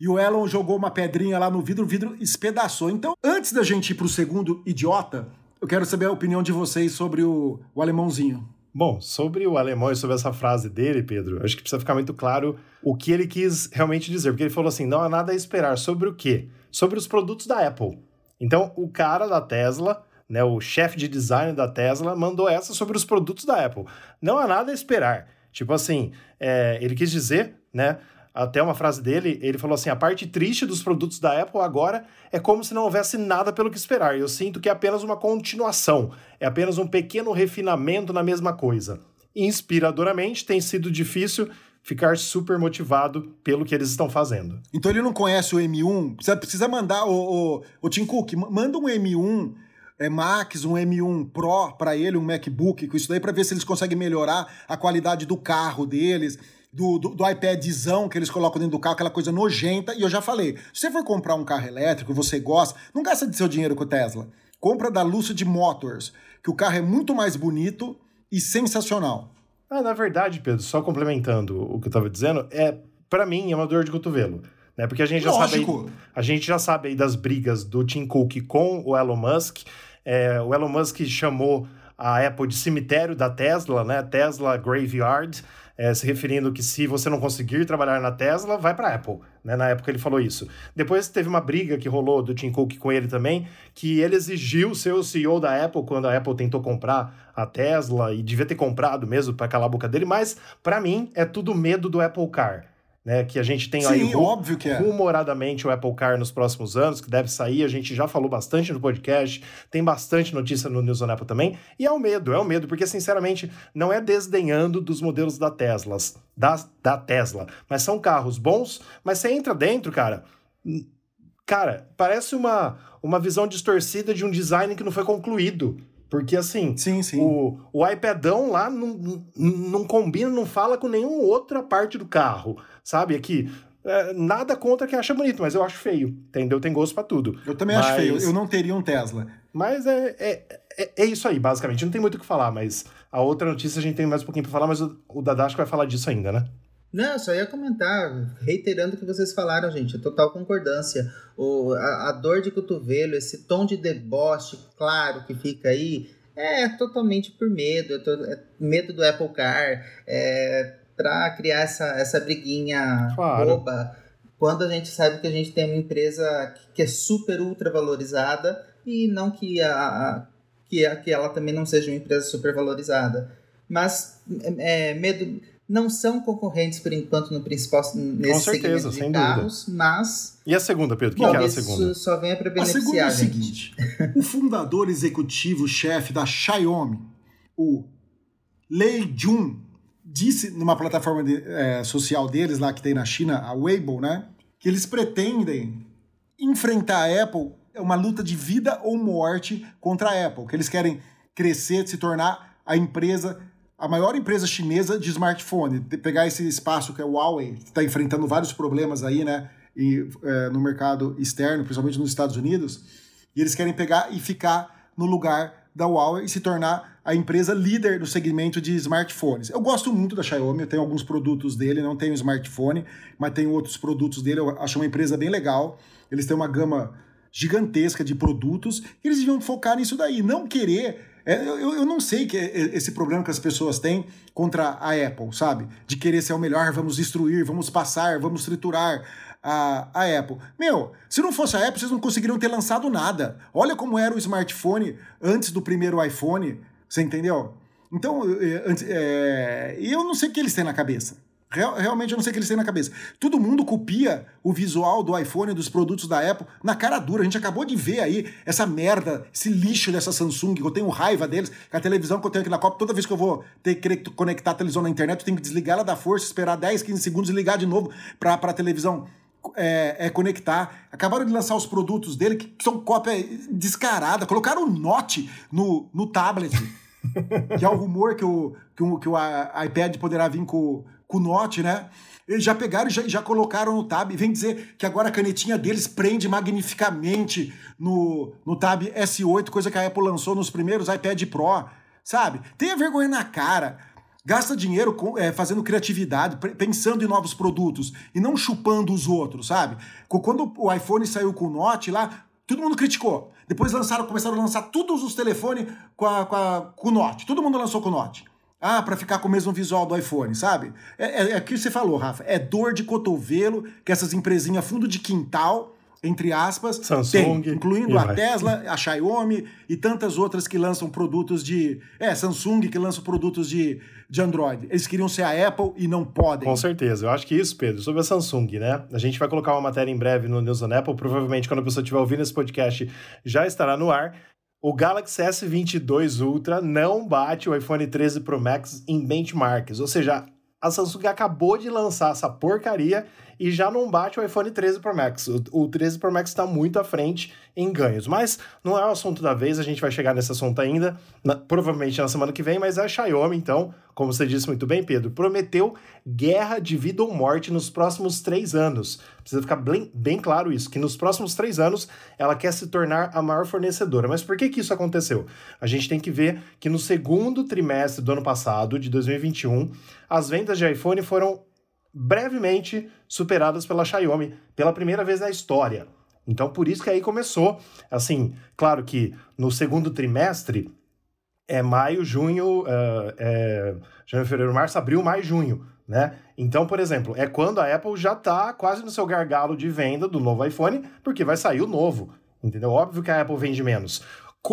E o Elon jogou uma pedrinha lá no vidro, o vidro espedaçou. Então, antes da gente ir pro segundo idiota, eu quero saber a opinião de vocês sobre o, o alemãozinho. Bom, sobre o alemão e sobre essa frase dele, Pedro, acho que precisa ficar muito claro o que ele quis realmente dizer. Porque ele falou assim: não há nada a esperar. Sobre o quê? Sobre os produtos da Apple. Então, o cara da Tesla, né, o chefe de design da Tesla, mandou essa sobre os produtos da Apple. Não há nada a esperar. Tipo assim, é, ele quis dizer, né? Até uma frase dele, ele falou assim: a parte triste dos produtos da Apple agora é como se não houvesse nada pelo que esperar. Eu sinto que é apenas uma continuação, é apenas um pequeno refinamento na mesma coisa. Inspiradoramente, tem sido difícil ficar super motivado pelo que eles estão fazendo. Então ele não conhece o M1, precisa, precisa mandar, o, o, o Tim Cook, ma- manda um M1 é, Max, um M1 Pro para ele, um MacBook com isso daí, para ver se eles conseguem melhorar a qualidade do carro deles, do, do, do iPadzão que eles colocam dentro do carro, aquela coisa nojenta. E eu já falei, se você for comprar um carro elétrico, você gosta, não gasta de seu dinheiro com o Tesla. Compra da Lucid Motors, que o carro é muito mais bonito e sensacional. Ah, na verdade, Pedro, só complementando o que eu estava dizendo, é para mim é uma dor de cotovelo, né? Porque a gente já sabe aí, a gente já sabe aí das brigas do Tim Cook com o Elon Musk. É, o Elon Musk chamou a Apple de cemitério da Tesla, né? Tesla Graveyard, é, se referindo que se você não conseguir trabalhar na Tesla, vai para Apple. Né? Na época ele falou isso. Depois teve uma briga que rolou do Tim Cook com ele também, que ele exigiu ser o CEO da Apple quando a Apple tentou comprar a Tesla e devia ter comprado mesmo para calar a boca dele, mas para mim é tudo medo do Apple Car. Né, que a gente tem aí Sim, ru- óbvio que é. rumoradamente o Apple Car nos próximos anos, que deve sair, a gente já falou bastante no podcast, tem bastante notícia no News on Apple também, e é o medo, é o medo, porque sinceramente não é desdenhando dos modelos da Tesla, da, da Tesla, mas são carros bons, mas você entra dentro, cara, cara, parece uma, uma visão distorcida de um design que não foi concluído, porque assim, Sim, sim. o, o iPadão lá não, não, não combina, não fala com nenhuma outra parte do carro, sabe? Aqui, é, nada contra quem acha bonito, mas eu acho feio, entendeu? Tem gosto pra tudo. Eu também acho Mas- feio, eu não teria um Tesla. Mas é, é, é, é isso aí, basicamente. Não tem muito o que falar, mas a outra notícia a gente tem mais um pouquinho pra falar, mas o, o Dadasco vai falar disso ainda, né? Não, só ia comentar, reiterando o que vocês falaram, gente, total concordância. O, a, a dor de cotovelo, esse tom de deboche claro que fica aí, é totalmente por medo, é, to- é medo do Apple Car, é pra criar essa, essa briguinha Claro. boba quando a gente sabe que a gente tem uma empresa que é super ultra valorizada e não que a, a que, a, que ela também não seja uma empresa super valorizada. Mas é, medo não são concorrentes por enquanto no principal nesse Com certeza, segmento de sem carros, dúvida. mas E a segunda, Pedro? O que, bom, que era a isso segunda? só vem para A segunda é beneficiar o a gente. seguinte: o fundador executivo chefe da Xiaomi, o Lei Jun, disse numa plataforma de- é, social deles lá que tem na China, a Weibo, né, que eles pretendem enfrentar a Apple é uma luta de vida ou morte contra a Apple, que eles querem crescer, se tornar a empresa a maior empresa chinesa de smartphone, de pegar esse espaço que é o Huawei, que está enfrentando vários problemas aí, né, e, é, no mercado externo, principalmente nos Estados Unidos, e eles querem pegar e ficar no lugar da Huawei e se tornar a empresa líder no segmento de smartphones. Eu gosto muito da Xiaomi, eu tenho alguns produtos dele, não tenho smartphone, mas tenho outros produtos dele, eu acho uma empresa bem legal. Eles têm uma gama gigantesca de produtos, e eles deviam focar nisso daí, não querer. é, eu, eu- não sei que é esse problema que as pessoas têm contra a Apple, sabe? De querer ser o melhor, vamos destruir, vamos passar, vamos triturar a, a Apple. Meu, se não fosse a Apple, vocês não conseguiriam ter lançado nada. Olha como era o smartphone antes do primeiro iPhone, você entendeu? Então, é, eu não sei o que eles têm na cabeça. Real- realmente eu não sei o que eles têm na cabeça. Todo mundo copia o visual do iPhone, dos produtos da Apple, na cara dura. A gente acabou de ver aí essa merda, esse lixo dessa Samsung, que eu tenho raiva deles, que a televisão que eu tenho aqui na Copa, toda vez que eu vou ter que conectar a televisão na internet, eu tenho que desligar ela da força, esperar 10, 15 segundos e ligar de novo pra, pra televisão é, é, conectar. Acabaram de lançar os produtos dele, que são cópia descarada. Colocaram o Note no, no tablet que é o rumor que o, que o, que o iPad poderá vir com, com o Note, né? Eles já pegaram e já, já colocaram no Tab. E vem dizer que agora a canetinha deles prende magnificamente no, no Tab S8, coisa que a Apple lançou nos primeiros iPad Pro, sabe? Tenha vergonha na cara. Gasta dinheiro com- é, fazendo criatividade, pensando em novos produtos e não chupando os outros, sabe? Quando o iPhone saiu com o Note lá, todo mundo criticou. Depois lançaram, começaram a lançar todos os telefones com, a, com, a- com o Note. Todo mundo lançou com o Note. Ah, para ficar com o mesmo visual do iPhone, sabe? É, é, é o que você falou, Rafa. É dor de cotovelo que essas empresinhas fundo de quintal, entre aspas, Samsung, têm, incluindo a vai. Tesla, a Xiaomi e tantas outras que lançam produtos de. É, Samsung que lançam produtos de, de Android. Eles queriam ser a Apple e não podem. Com certeza. Eu acho que isso, Pedro, sobre a Samsung, né? A gente vai colocar uma matéria em breve no News on Apple. Provavelmente, quando a pessoa estiver ouvindo esse podcast, já estará no ar. O Galaxy S22 Ultra não bate o iPhone 13 Pro Max em benchmarks. Ou seja, a Samsung acabou de lançar essa porcaria e já não bate o iPhone 13 Pro Max. O, o 13 Pro Max está muito à frente em ganhos. Mas não é o assunto da vez, a gente vai chegar nesse assunto ainda, na- provavelmente na semana que vem, mas a Xiaomi, então, como você disse muito bem, Pedro, prometeu guerra de vida ou morte nos próximos três anos. Precisa ficar bem, bem claro isso, que nos próximos três anos ela quer se tornar a maior fornecedora. Mas por que, que isso aconteceu? A gente tem que ver que no segundo trimestre do ano passado, de 2021, as vendas de iPhone foram brevemente superadas pela Xiaomi pela primeira vez na história. Então, por isso que aí começou. Assim, claro que no segundo trimestre é maio, junho, é, janeiro, fevereiro, março, abril, maio, junho, né? Então, por exemplo, é quando a Apple já está quase no seu gargalo de venda do novo iPhone, porque vai sair o novo, entendeu? Óbvio que a Apple vende menos.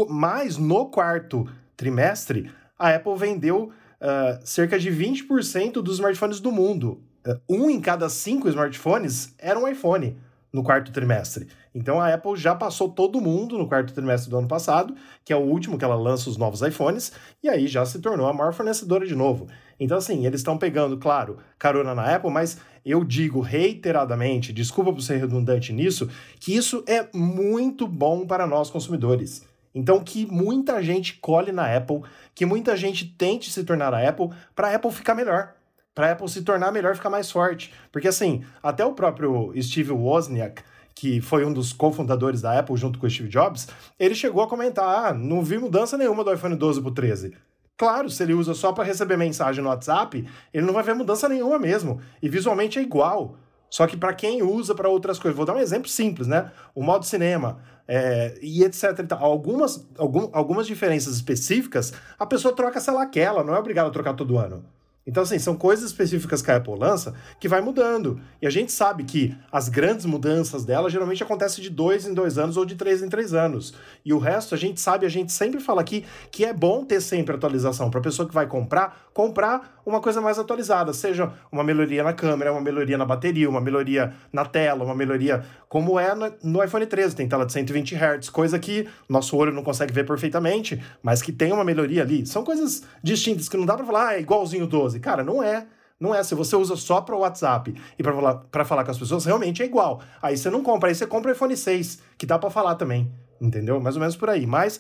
Mas no quarto trimestre, a Apple vendeu ah, cerca de 20% dos smartphones do mundo. Ah, um em cada cinco smartphones era um iPhone no quarto trimestre. Então a Apple já passou todo mundo no quarto trimestre do ano passado, que é o último que ela lança os novos iPhones, e aí já se tornou a maior fornecedora de novo. Então, assim, eles estão pegando, claro, carona na Apple, mas eu digo reiteradamente, desculpa por ser redundante nisso, que isso é muito bom para nós consumidores. Então, que muita gente colhe na Apple, que muita gente tente se tornar a Apple, para a Apple ficar melhor para Apple se tornar melhor, ficar mais forte. Porque assim, até o próprio Steve Wozniak, que foi um dos cofundadores da Apple junto com o Steve Jobs, ele chegou a comentar: ah, não vi mudança nenhuma do iPhone 12 pro 13. Claro, se ele usa só para receber mensagem no WhatsApp, ele não vai ver mudança nenhuma mesmo. E visualmente é igual. Só que para quem usa para outras coisas, vou dar um exemplo simples, né? O modo cinema é, e etc. e. Algumas, algum, algumas diferenças específicas, a pessoa troca se ela quer, ela não é obrigada a trocar todo ano. Então, assim, são coisas específicas que a Apple lança que vai mudando. E a gente sabe que as grandes mudanças dela geralmente acontecem de dois em dois anos ou de três em três anos. E o resto, a gente sabe, a gente sempre fala aqui que é bom ter sempre atualização. Para a pessoa que vai comprar, comprar uma coisa mais atualizada. Seja uma melhoria na câmera, uma melhoria na bateria, uma melhoria na tela, uma melhoria como é no iPhone 13. Tem tela de 120 Hz, coisa que nosso olho não consegue ver perfeitamente, mas que tem uma melhoria ali. São coisas distintas que não dá para falar, ah, é igualzinho o 12. Cara, não é. Não é. Se você usa só para o WhatsApp e para falar, falar com as pessoas, realmente é igual. Aí você não compra, aí você compra o iPhone 6, que dá para falar também. Entendeu? Mais ou menos por aí. Mas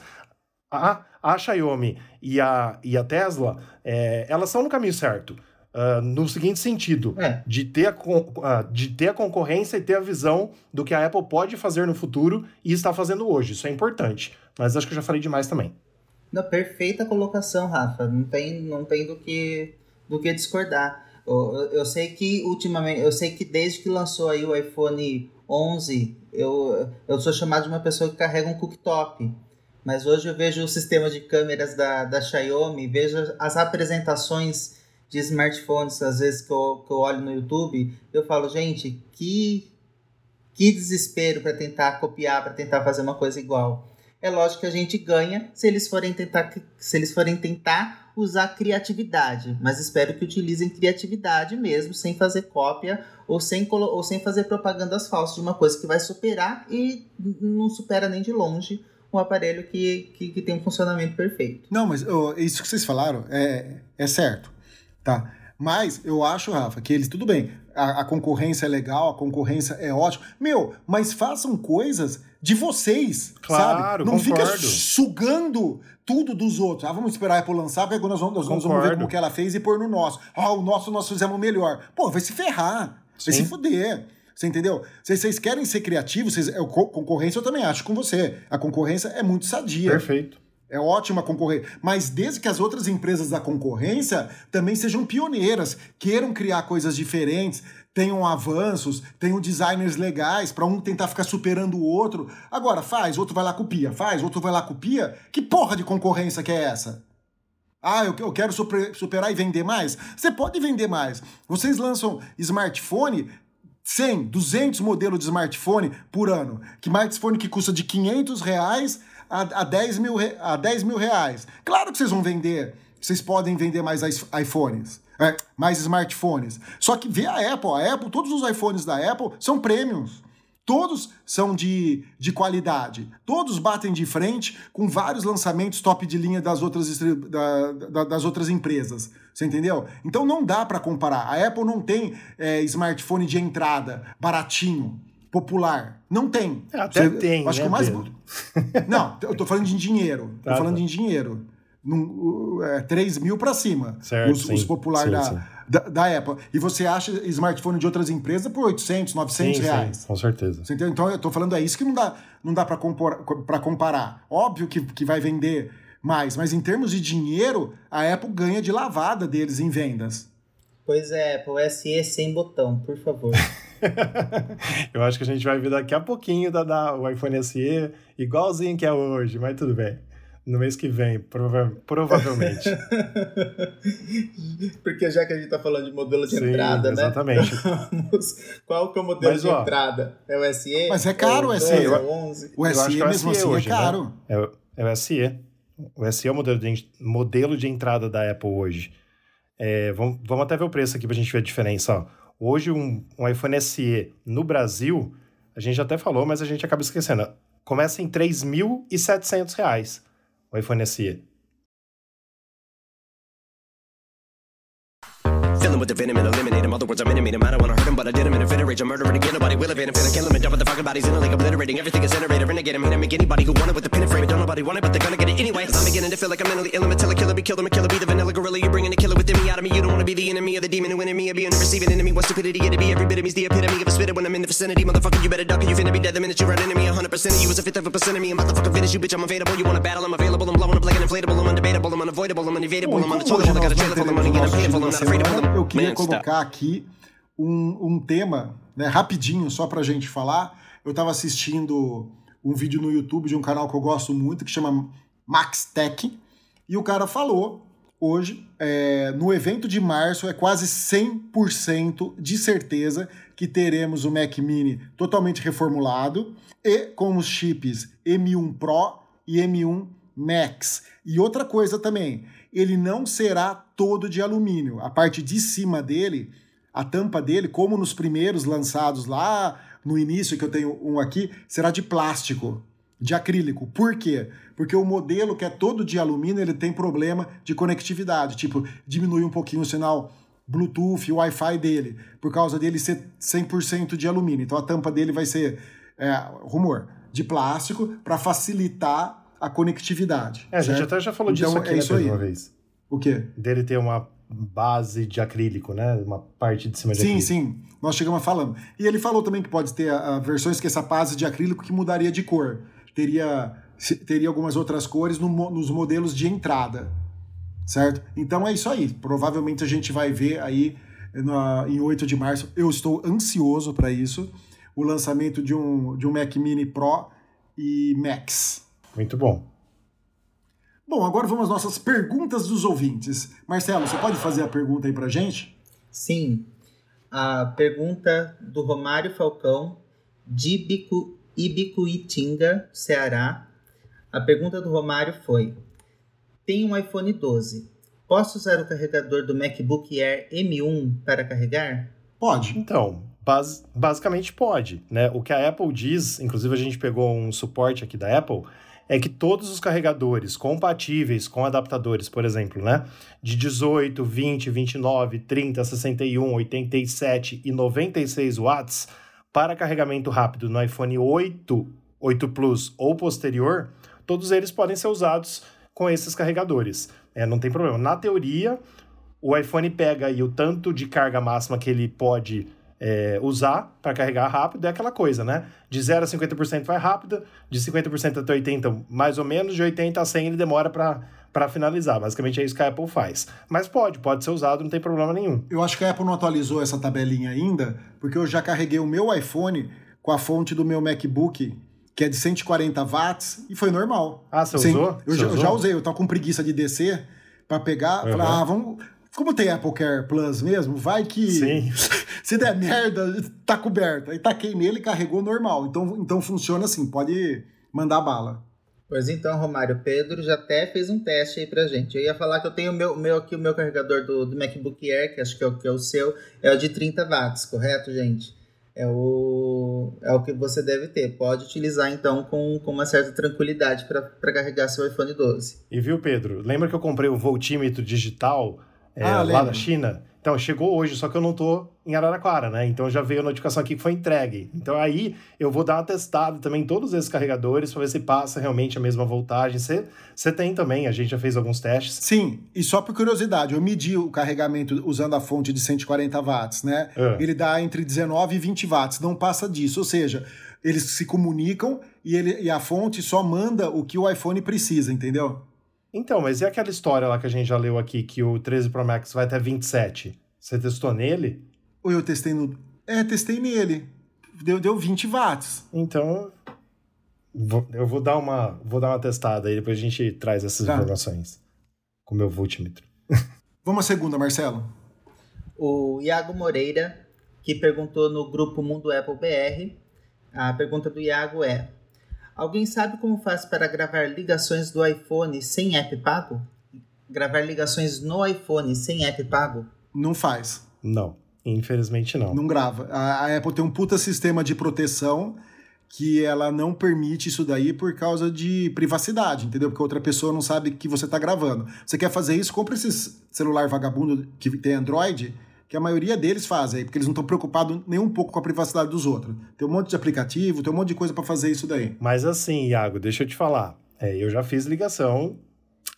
a, a Xiaomi e a, e a Tesla, é, elas são no caminho certo. Uh, no seguinte sentido, é. de, ter a, uh, de ter a concorrência e ter a visão do que a Apple pode fazer no futuro e está fazendo hoje. Isso é importante. Mas acho que eu já falei demais também. Na perfeita colocação, Rafa. Não tem, não tem do que do que discordar. Eu, eu, sei que ultimamente, eu sei que desde que lançou aí o iPhone 11, eu, eu sou chamado de uma pessoa que carrega um cooktop. Mas hoje eu vejo o sistema de câmeras da, da Xiaomi, vejo as apresentações de smartphones, às vezes que eu, que eu olho no YouTube, eu falo, gente, que, que desespero para tentar copiar, para tentar fazer uma coisa igual. É lógico que a gente ganha se eles forem tentar, se eles forem tentar usar criatividade, mas espero que utilizem criatividade mesmo, sem fazer cópia ou sem, ou sem fazer propagandas falsas de uma coisa que vai superar e não supera nem de longe um aparelho que, que, que tem um funcionamento perfeito. Não, mas oh, isso que vocês falaram é, é certo, tá? Mas eu acho, Rafa, que eles, tudo bem, a, a concorrência é legal, a concorrência é ótima. Meu, mas façam coisas de vocês, claro, sabe? Não concordo. fica sugando tudo dos outros. Ah, vamos esperar a Apple lançar, porque nós vamos, nós vamos ver como que ela fez e pôr no nosso. Ah, o nosso nós fizemos melhor. Pô, vai se ferrar, Sim. vai se fuder. Você entendeu? Se vocês querem ser criativos, vocês, eu, concorrência eu também acho com você. A concorrência é muito sadia. Perfeito. É ótima concorrer. Mas desde que as outras empresas da concorrência também sejam pioneiras, queiram criar coisas diferentes, tenham avanços, tenham designers legais para um tentar ficar superando o outro. Agora, faz, outro vai lá copia, faz, outro vai lá copia. Que porra de concorrência que é essa? Ah, eu, quero super, superar e vender mais? Você pode vender mais. Vocês lançam smartphone 100, 200 modelos de smartphone por ano. Que smartphone que custa de 500 reais a, a, 10 mil, a 10 mil reais. Claro que vocês vão vender, vocês podem vender mais iPhones é, mais smartphones. Só que vê a Apple, a Apple, todos os iPhones da Apple são premiums. Todos são de, de qualidade. Todos batem de frente com vários lançamentos top de linha das outras, da, da, das outras empresas. Você entendeu? Então não dá para comparar. A Apple não tem é, smartphone de entrada, baratinho, popular. Não tem. Até Você, tem. Acho né, que o mais. Não, eu tô falando de dinheiro. Tô tá, falando tá. em dinheiro num, é, 3 mil para cima. Certo, os, os populares da, da, da, Apple. E você acha smartphone de outras empresas por 800, 900 sim, reais. Sim, com certeza. Então eu tô falando, é isso que não dá, não dá para comparar. Óbvio que, que vai vender mais, mas em termos de dinheiro, a Apple ganha de lavada deles em vendas. Pois é, Apple SE sem botão, por favor. eu acho que a gente vai ver daqui a pouquinho da, da, o iPhone SE igualzinho que é hoje, mas tudo bem. No mês que vem, prova provavelmente. Porque já que a gente tá falando de modelo de Sim, entrada, exatamente. né? Exatamente. Qual que é o modelo Mas, de ó, entrada? É o SE? Mas é caro é o SE. É o 11? O SE, mesmo assim, é hoje, é caro. Né? É, o, é o SE. O SE é o modelo de, modelo de entrada da Apple hoje. É, vamos, vamos até ver o preço aqui pra gente ver a diferença. Ó. Hoje, um, um iPhone SE no Brasil, a gente até falou, mas a gente acaba esquecendo. Começa em R$ 3.700 o iPhone SE. Him with the venom and eliminate him. Other words, I'm intimate him. I don't wanna hurt him, but I did him in a fit of rage. I'm murdering again. Nobody will evade him. Finna kill him and dump the fucking bodies in a lake, obliterating. Everything is generator. Renegade him. Hit him. Make anybody who want it with the pin and frame. Don't nobody want it, but they're gonna get it anyway. I'm beginning to feel like I'm mentally ill. I'm a killer, killer, be killer, me killer, be the vanilla gorilla. You're bringing the killer within me out of me. You don't wanna be the enemy of the demon who in me. Or be a receiving enemy. What stupidity it'd be. Every bit of me's the epitome of a spitter when I'm in the vicinity. Motherfucker, you better duck or you finna be dead the minute you run into me. 100% of you is a fifth of a percent of me. I'm about to fucking finish you, bitch. I'm available. You wanna battle? I'm available. I'm blowing up like an inflatable. I'm undebatable. I'm unavoidable. I'm unevadable. I'm unattainable. I got a trailer full of money and I'm paying. I'm not afraid of them. Eu queria colocar aqui um, um tema, né, rapidinho, só pra gente falar. Eu estava assistindo um vídeo no YouTube de um canal que eu gosto muito, que chama Max Tech, e o cara falou hoje, é, no evento de março, é quase 100% de certeza que teremos o Mac Mini totalmente reformulado e com os chips M1 Pro e M1 Max. E outra coisa também, ele não será todo de alumínio. A parte de cima dele, a tampa dele, como nos primeiros lançados lá no início, que eu tenho um aqui, será de plástico, de acrílico. Por quê? Porque o modelo que é todo de alumínio, ele tem problema de conectividade, tipo, diminui um pouquinho o sinal Bluetooth, Wi-Fi dele, por causa dele ser 100% de alumínio. Então a tampa dele vai ser, é, rumor, de plástico para facilitar a conectividade. É, a gente até já falou então, disso aqui é né, isso aí. uma vez. O quê? Dele ter uma base de acrílico, né? Uma parte de cima de Sim, acrílico. sim. Nós chegamos falando. E ele falou também que pode ter a, versões que essa base de acrílico que mudaria de cor. Teria, teria algumas outras cores no, nos modelos de entrada. Certo? Então é isso aí. Provavelmente a gente vai ver aí na, em 8 de março. Eu estou ansioso para isso. O lançamento de um, de um Mac Mini Pro e Max. Muito bom. Bom, agora vamos às nossas perguntas dos ouvintes. Marcelo, você pode fazer a pergunta aí pra gente? Sim. A pergunta do Romário Falcão, de Ibicu, Ibicuitinga, Ceará. A pergunta do Romário foi: Tenho um iPhone 12. Posso usar o carregador do MacBook Air M1 para carregar? Pode. Então, bas basicamente pode, né? O que a Apple diz, inclusive a gente pegou um suporte aqui da Apple, é que todos os carregadores compatíveis com adaptadores, por exemplo, né, de 18, 20, 29, 30, 61, 87 e 96 watts para carregamento rápido no iPhone 8, 8 Plus ou posterior, todos eles podem ser usados com esses carregadores. É, não tem problema. Na teoria, o iPhone pega aí o tanto de carga máxima que ele pode é, usar para carregar rápido é aquela coisa, né? De 0 a 50% vai rápido, de 50% até 80% mais ou menos, de 80% a 100% ele demora para finalizar. Basicamente é isso que a Apple faz. Mas pode, pode ser usado, não tem problema nenhum. Eu acho que a Apple não atualizou essa tabelinha ainda, porque eu já carreguei o meu iPhone com a fonte do meu MacBook, que é de 140 watts, e foi normal. Ah, você Sem, usou? Eu, já, usou? eu já usei, eu tava com preguiça de descer para pegar, Uhum. falar, ah, vamos... Como tem Apple Care Plus mesmo, vai que Sim. se der merda, tá coberto. Aí taquei nele e carregou normal. Então, então funciona assim, pode mandar bala. Pois então, Romário, Pedro já até fez um teste aí pra gente. Eu ia falar que eu tenho o meu, meu aqui, o meu carregador do, do MacBook Air, que acho que é, o, que é o seu, é o de 30 watts, correto, gente? É o, é o que você deve ter. Pode utilizar, então, com, com uma certa tranquilidade para carregar seu iPhone 12. E viu, Pedro? Lembra que eu comprei o voltímetro digital é, Ah, lá da China? Então, chegou hoje, só que eu não tô em Araraquara, né? Então já veio a notificação aqui que foi entregue. Então aí eu vou dar uma testada também em todos esses carregadores para ver se passa realmente a mesma voltagem. Você você tem também, a gente já fez alguns testes. Sim, e só por curiosidade, eu medi o carregamento usando a fonte de 140 watts, né? Ah. Ele dá entre 19 e 20 watts, não passa disso. Ou seja, eles se comunicam e, ele, e a fonte só manda o que o iPhone precisa, entendeu? Então, mas e aquela história lá que a gente já leu aqui, que o 13 Pro Max vai até 27? Você testou nele? Ou eu testei no. É, testei nele. Deu, deu 20 watts. Então, vou- eu vou dar uma, vou dar uma testada aí, depois a gente traz essas Tá. informações com o meu voltímetro. Vamos à segunda, Marcelo. O Iago Moreira, que perguntou no grupo Mundo Apple BR, a pergunta do Iago é: Alguém sabe como faz para gravar ligações do iPhone sem app pago? Gravar ligações no iPhone sem app pago? Não faz. Não, infelizmente não. Não grava. A, a Apple tem um puta sistema de proteção que ela não permite isso daí por causa de privacidade, entendeu? Porque outra pessoa não sabe que você tá gravando. Você quer fazer isso? Compra esses celular vagabundo que tem Android, que a maioria deles fazem, porque eles não estão preocupados nem um pouco com a privacidade dos outros. Tem um monte de aplicativo, tem um monte de coisa para fazer isso daí. Mas assim, Iago, deixa eu te falar. É, eu já fiz ligação,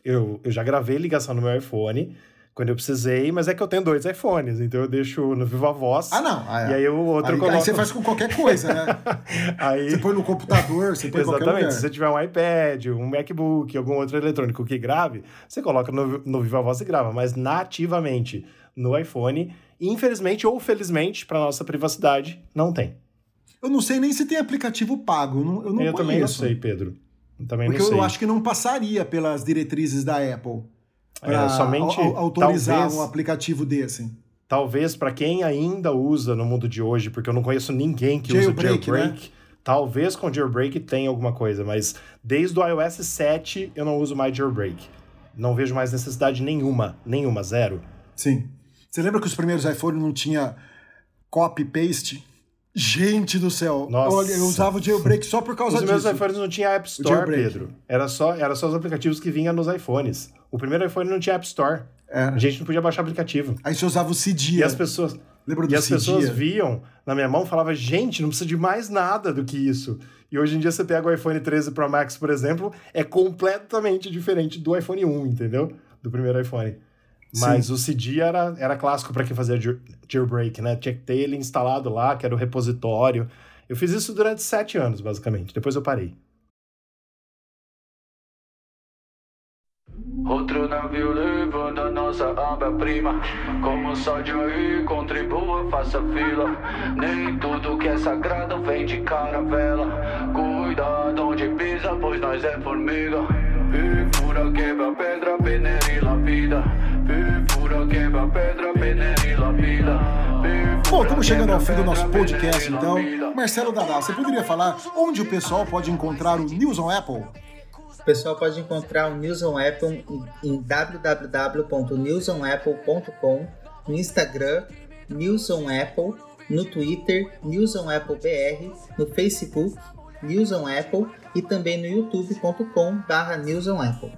eu, eu já gravei ligação no meu iPhone quando eu precisei, mas é que eu tenho dois iPhones, então eu deixo no Viva Voz. Ah, não. Ah, E aí o outro aí, coloca. aí você faz com qualquer coisa, né? Aí- Você põe no computador, você põe Exatamente. Se você tiver um iPad, um MacBook, algum outro eletrônico que grave, você coloca no, no Viva Voz e grava, mas nativamente no iPhone, infelizmente ou felizmente, para nossa privacidade, não tem. Eu não sei nem se tem aplicativo pago. Eu não, eu não eu também não sei, Pedro. Eu também Porque não sei. eu acho que não passaria pelas diretrizes da Apple. para É, somente autorizar talvez- um aplicativo desse. Talvez para quem ainda usa no mundo de hoje, porque eu não conheço ninguém que Jailbreak, usa jailbreak. Talvez com jailbreak tenha alguma coisa, mas desde o iOS 7 eu não uso mais jailbreak. Não vejo mais necessidade nenhuma, nenhuma, zero. Sim. Você lembra que os primeiros iPhones não tinha copy paste? Gente do céu. Nossa. Olha, eu usava o jailbreak só por causa Os meus disso. iPhones não tinha App Store. Pedro. Era só, era só os aplicativos que vinham nos iPhones. O primeiro iPhone não tinha App Store. Era. A gente não podia baixar aplicativo. Aí você usava o E Cydia. as pessoas, Lembra do e as pessoas Cydia? viam na minha mão e falavam, gente, não precisa de mais nada do que isso. E hoje em dia você pega o iPhone 13 Pro Max, por exemplo, é completamente diferente do iPhone 1, entendeu? Do primeiro iPhone. Mas o CD era, era clássico para quem fazia jail- jailbreak, né? Tinha que ter ele instalado lá, que era o repositório. Eu fiz isso durante sete anos, basicamente. Depois eu parei. Outro navio levando a nossa obra-prima. Como só de aí, contribua, faça fila. Nem tudo que é sagrado vem de caravela. Cuidado onde pisa, pois nós é formiga. E. Perfura, quebra pedra, peneira e lapida. Bom, estamos chegando ao fim do nosso podcast, então. Marcelo Dadá, você poderia falar onde o pessoal pode encontrar o News on Apple? O pessoal pode encontrar o News on Apple em- www.newsonapple.com, no Instagram, News on Apple, no Twitter, News on Apple BR, no Facebook, News on Apple e também no youtube.com/barra News on Apple.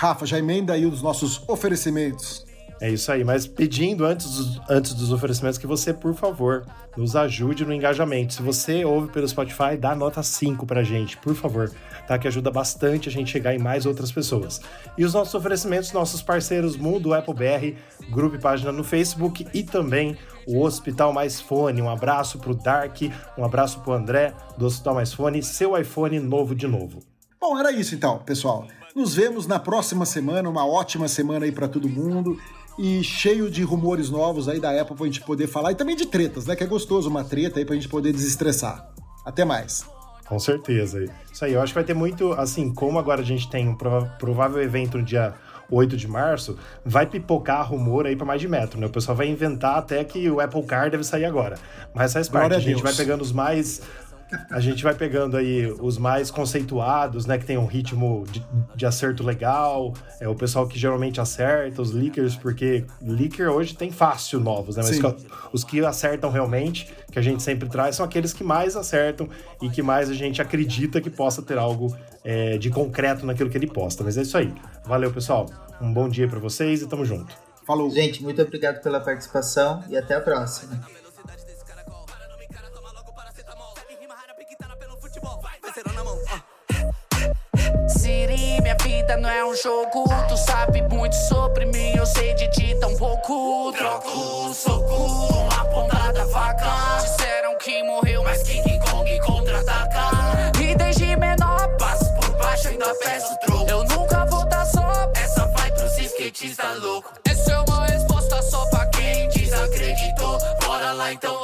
Rafa, já emenda aí os nossos oferecimentos. É isso aí, mas pedindo antes dos, antes dos oferecimentos que você, por favor, nos ajude no engajamento. Se você ouve pelo Spotify, dá nota 5 pra gente, por favor, tá? Que ajuda bastante a gente chegar em mais outras pessoas. E os nossos oferecimentos, nossos parceiros Mundo Apple BR, grupo e página no Facebook e também o Hospital Mais Fone. Um abraço pro Dark, um abraço pro André do Hospital Mais Fone, seu iPhone novo de novo. Bom, era isso então, pessoal. Nos vemos na próxima semana, uma ótima semana aí pra todo mundo e cheio de rumores novos aí da Apple pra gente poder falar e também de tretas, né? Que é gostoso uma treta aí pra gente poder desestressar. Até mais. Com certeza. Isso aí, eu acho que vai ter muito, assim, como agora a gente tem um provável evento no dia 8 de março, vai pipocar rumor aí pra mais de metro, né? O pessoal vai inventar até que o Apple Car deve sair agora. Mas faz parte, Glória a a gente vai pegando os mais a gente vai pegando aí os mais conceituados, né? Que tem um ritmo de, de acerto legal. É o pessoal que geralmente acerta, os leakers, porque leaker hoje tem fácil novos, né? Mas Sim. os que acertam realmente, que a gente sempre traz, são aqueles que mais acertam e que mais a gente acredita que possa ter algo é, de concreto naquilo que ele posta. Mas é isso aí. Valeu, pessoal. Um bom dia pra vocês e tamo junto. Falou. Gente, muito obrigado pela participação e até a próxima. Minha vida não é um jogo. Tu sabe muito sobre mim, eu sei de ti tão pouco. Troco soco com a ponta da faca. Disseram que morreu, mas King Kong contra-ataca. E desde menor, passo por baixo, ainda peço troco. Eu nunca vou dar só, essa vai pros skatistas louco. Essa é uma resposta só pra quem desacreditou. Bora lá então,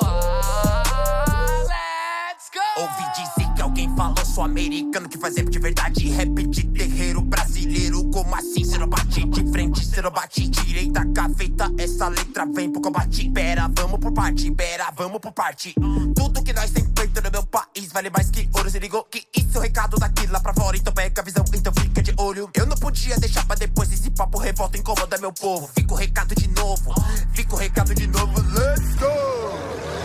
falou, sou americano que faz de verdade. Rap de terreiro brasileiro, como assim? Cê não bate de frente, cê não bate direita, gaveta. Essa letra vem pro combate. Pera, vamos por parte, pera, vamos por parte. Tudo que nós tem feito no meu país vale mais que ouro. Se ligou que isso é o recado daqui lá pra fora. Então pega a visão, então fica de olho. Eu não podia deixar pra depois esse papo revolta incomoda meu povo. Fica o recado de novo, fica o recado de novo. Let's go!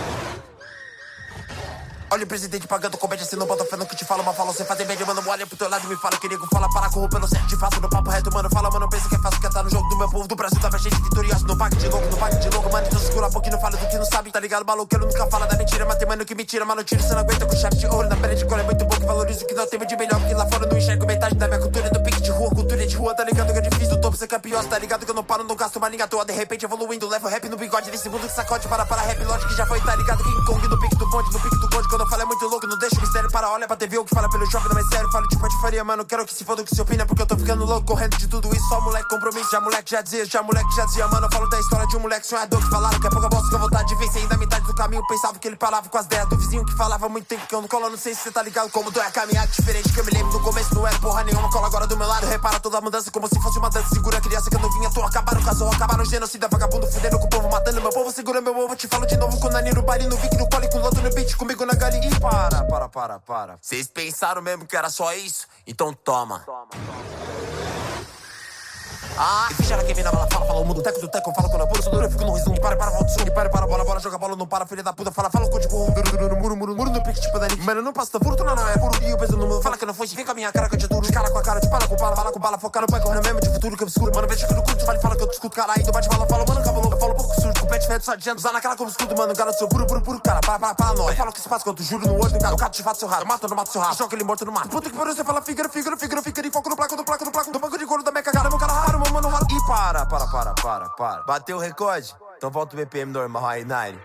Olha o presidente pagando comédia, se não bota fé no que te fala, mas fala, você fazer média, mano, olha pro teu lado e me fala que nego fala para corromper, certo de fato, no papo reto, mano, fala, mano, pensa que é fácil, quer tá no jogo do meu povo, do Brasil, tava gente vitoriosa, não pague de longo, não pague de longo, mano, então segura a boca e não fala do que não sabe, tá ligado, maloqueiro nunca fala da mentira, mas tem mano que me tira, mano, tiro, você não aguenta com chave de ouro, na pele de cor é muito bom, que valoriza o que nós temos de melhor, porque lá fora não enxergo metade da minha cultura, do pique de rua, cultura de rua, tá ligado que é difícil, do topo ser campeão, tá ligado que eu não paro, não gasto uma linha toa, de repente evoluindo, levo rap no bigode, nesse mundo que sacode, para para rap, lógico que já foi, tá ligado, King Kong no pique do no pique do quando eu falo é muito louco, não deixa o mistério para olha pra TV o que fala pelo jovem não é sério. Falo de patifaria, mano, quero que se foda o que se opina, porque eu tô ficando louco, correndo de tudo isso. Só moleque compromisso, já moleque já dizia, já moleque já dizia, mano. Eu falo da história de um moleque sonhador que falaram que é pouca bosta com vontade de vencer. Ainda metade do caminho pensava que ele falava com as ideias do vizinho que falava muito tempo que eu não colo. Não sei se cê tá ligado como dói a caminhada diferente que eu me lembro. No começo não era porra nenhuma, cola agora do meu lado. Repara toda a mudança como se fosse uma dança. Segura a criança que eu não vinha, tô acabaram, casou, acabaram genocida, vagabundo fudendo com o povo, matando meu povo. Segura meu ovo, te falo de novo com o Nani no baile, no Vic, no colo, com o no beat, comigo na. E para, para, para, para. Vocês pensaram mesmo que era só isso? Então toma. Ah, ficha que vem na bala, fala, fala, o mundo teco do teco, fala quando eu pulo, sou duro, eu fico no riso, para, para, volta, swing, para, para, bola, bola, joga bola, não para, filha da puta, fala, fala, código, duro, duro, muro, muro, muro, no pique, tipo Dani, mano, não passa, furto, não, não, é puro, e o peso no mundo, fala que não foi, vem com a minha cara, que eu te duro, cara com a cara, te para com bala, fala com bala, foca no pai, correndo mesmo de futuro que eu escuro, mano, vejo que no curto, fala, fala que eu te escuto, cara, aí tu bate bala, fala, mano, cavalo, eu falo pouco surdo, com pet feto, só adianta, usar naquela como escudo, mano, garoto, seu puro, puro, puro, cara, para, para, para, nós, eu falo que se passa, quando juro no olho do cara, o cara te seu raro, mata, não mata seu raro, choca ele morto no mar, puta que pariu, você fala, figura, figura, figura, figura, e foco no placo, no placo, placo, do banco de couro da minha cagada, meu cara raro, e para, para, para, para, para. Bateu o recorde? Então volta o BPM normal, high 9.